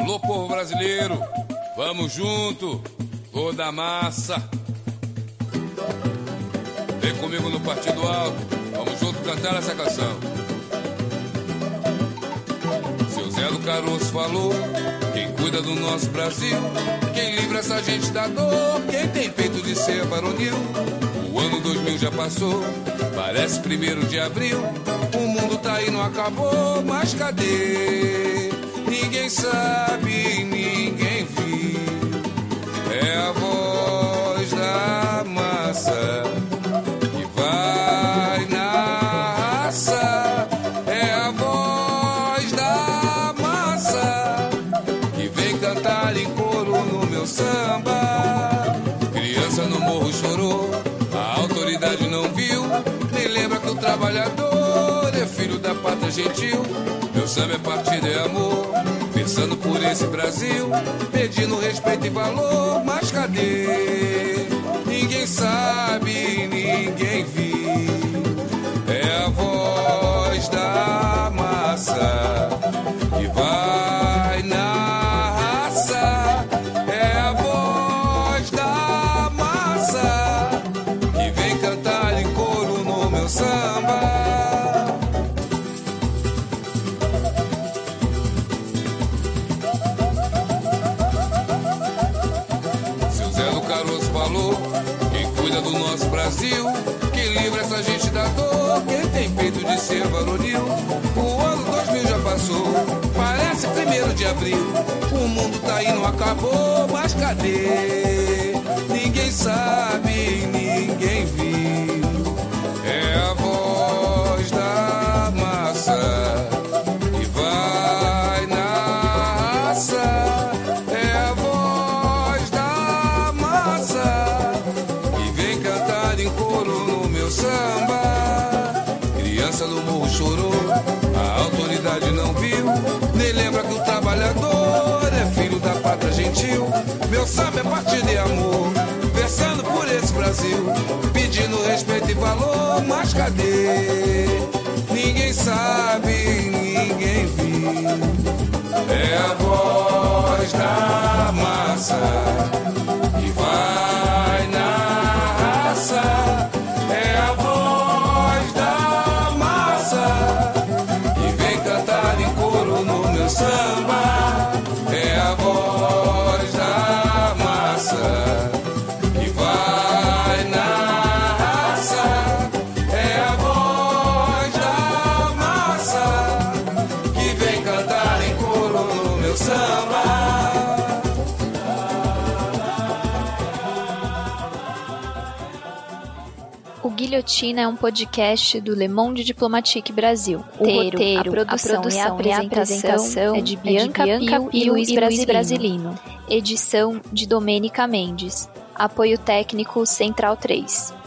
Alô, povo brasileiro, vamos junto, toda massa. Vem comigo no Partido Alto, vamos junto cantar essa canção. Seu Zé do Caroço falou. Quem cuida do nosso Brasil, quem livra essa gente da dor, quem tem peito de ser varonil. O ano 2000 já passou, parece primeiro de abril. O mundo tá aí, não acabou, mas cadê? Ninguém sabe, ninguém viu. É a voz da massa trabalhador é filho da pátria gentil. Meu samba é partido, é amor. Pensando por esse Brasil, pedindo respeito e valor. Mas cadê? Ninguém sabe, ninguém viu. Ser varonil. O ano 2000 já passou, parece primeiro de abril. O mundo tá aí, não acabou, mas cadê? Ninguém sabe, ninguém viu. É a voz da massa que vai na raça. É a voz da massa que vem cantar em coro no meu samba. Chorou, a autoridade não viu. Nem lembra que o trabalhador é filho da pátria gentil. Meu samba é partido de amor, versando por esse Brasil, pedindo respeito e valor. Mas cadê? Ninguém sabe, ninguém viu. É a voz da massa Guilhotina é um podcast do Le Monde Diplomatique Brasil. O Roteiro, roteiro, a produção a produção e a apresentação apresentação é de Bianca, Pio, e Luiz Brasilino. Edição de Domênica Mendes. Apoio técnico Central 3.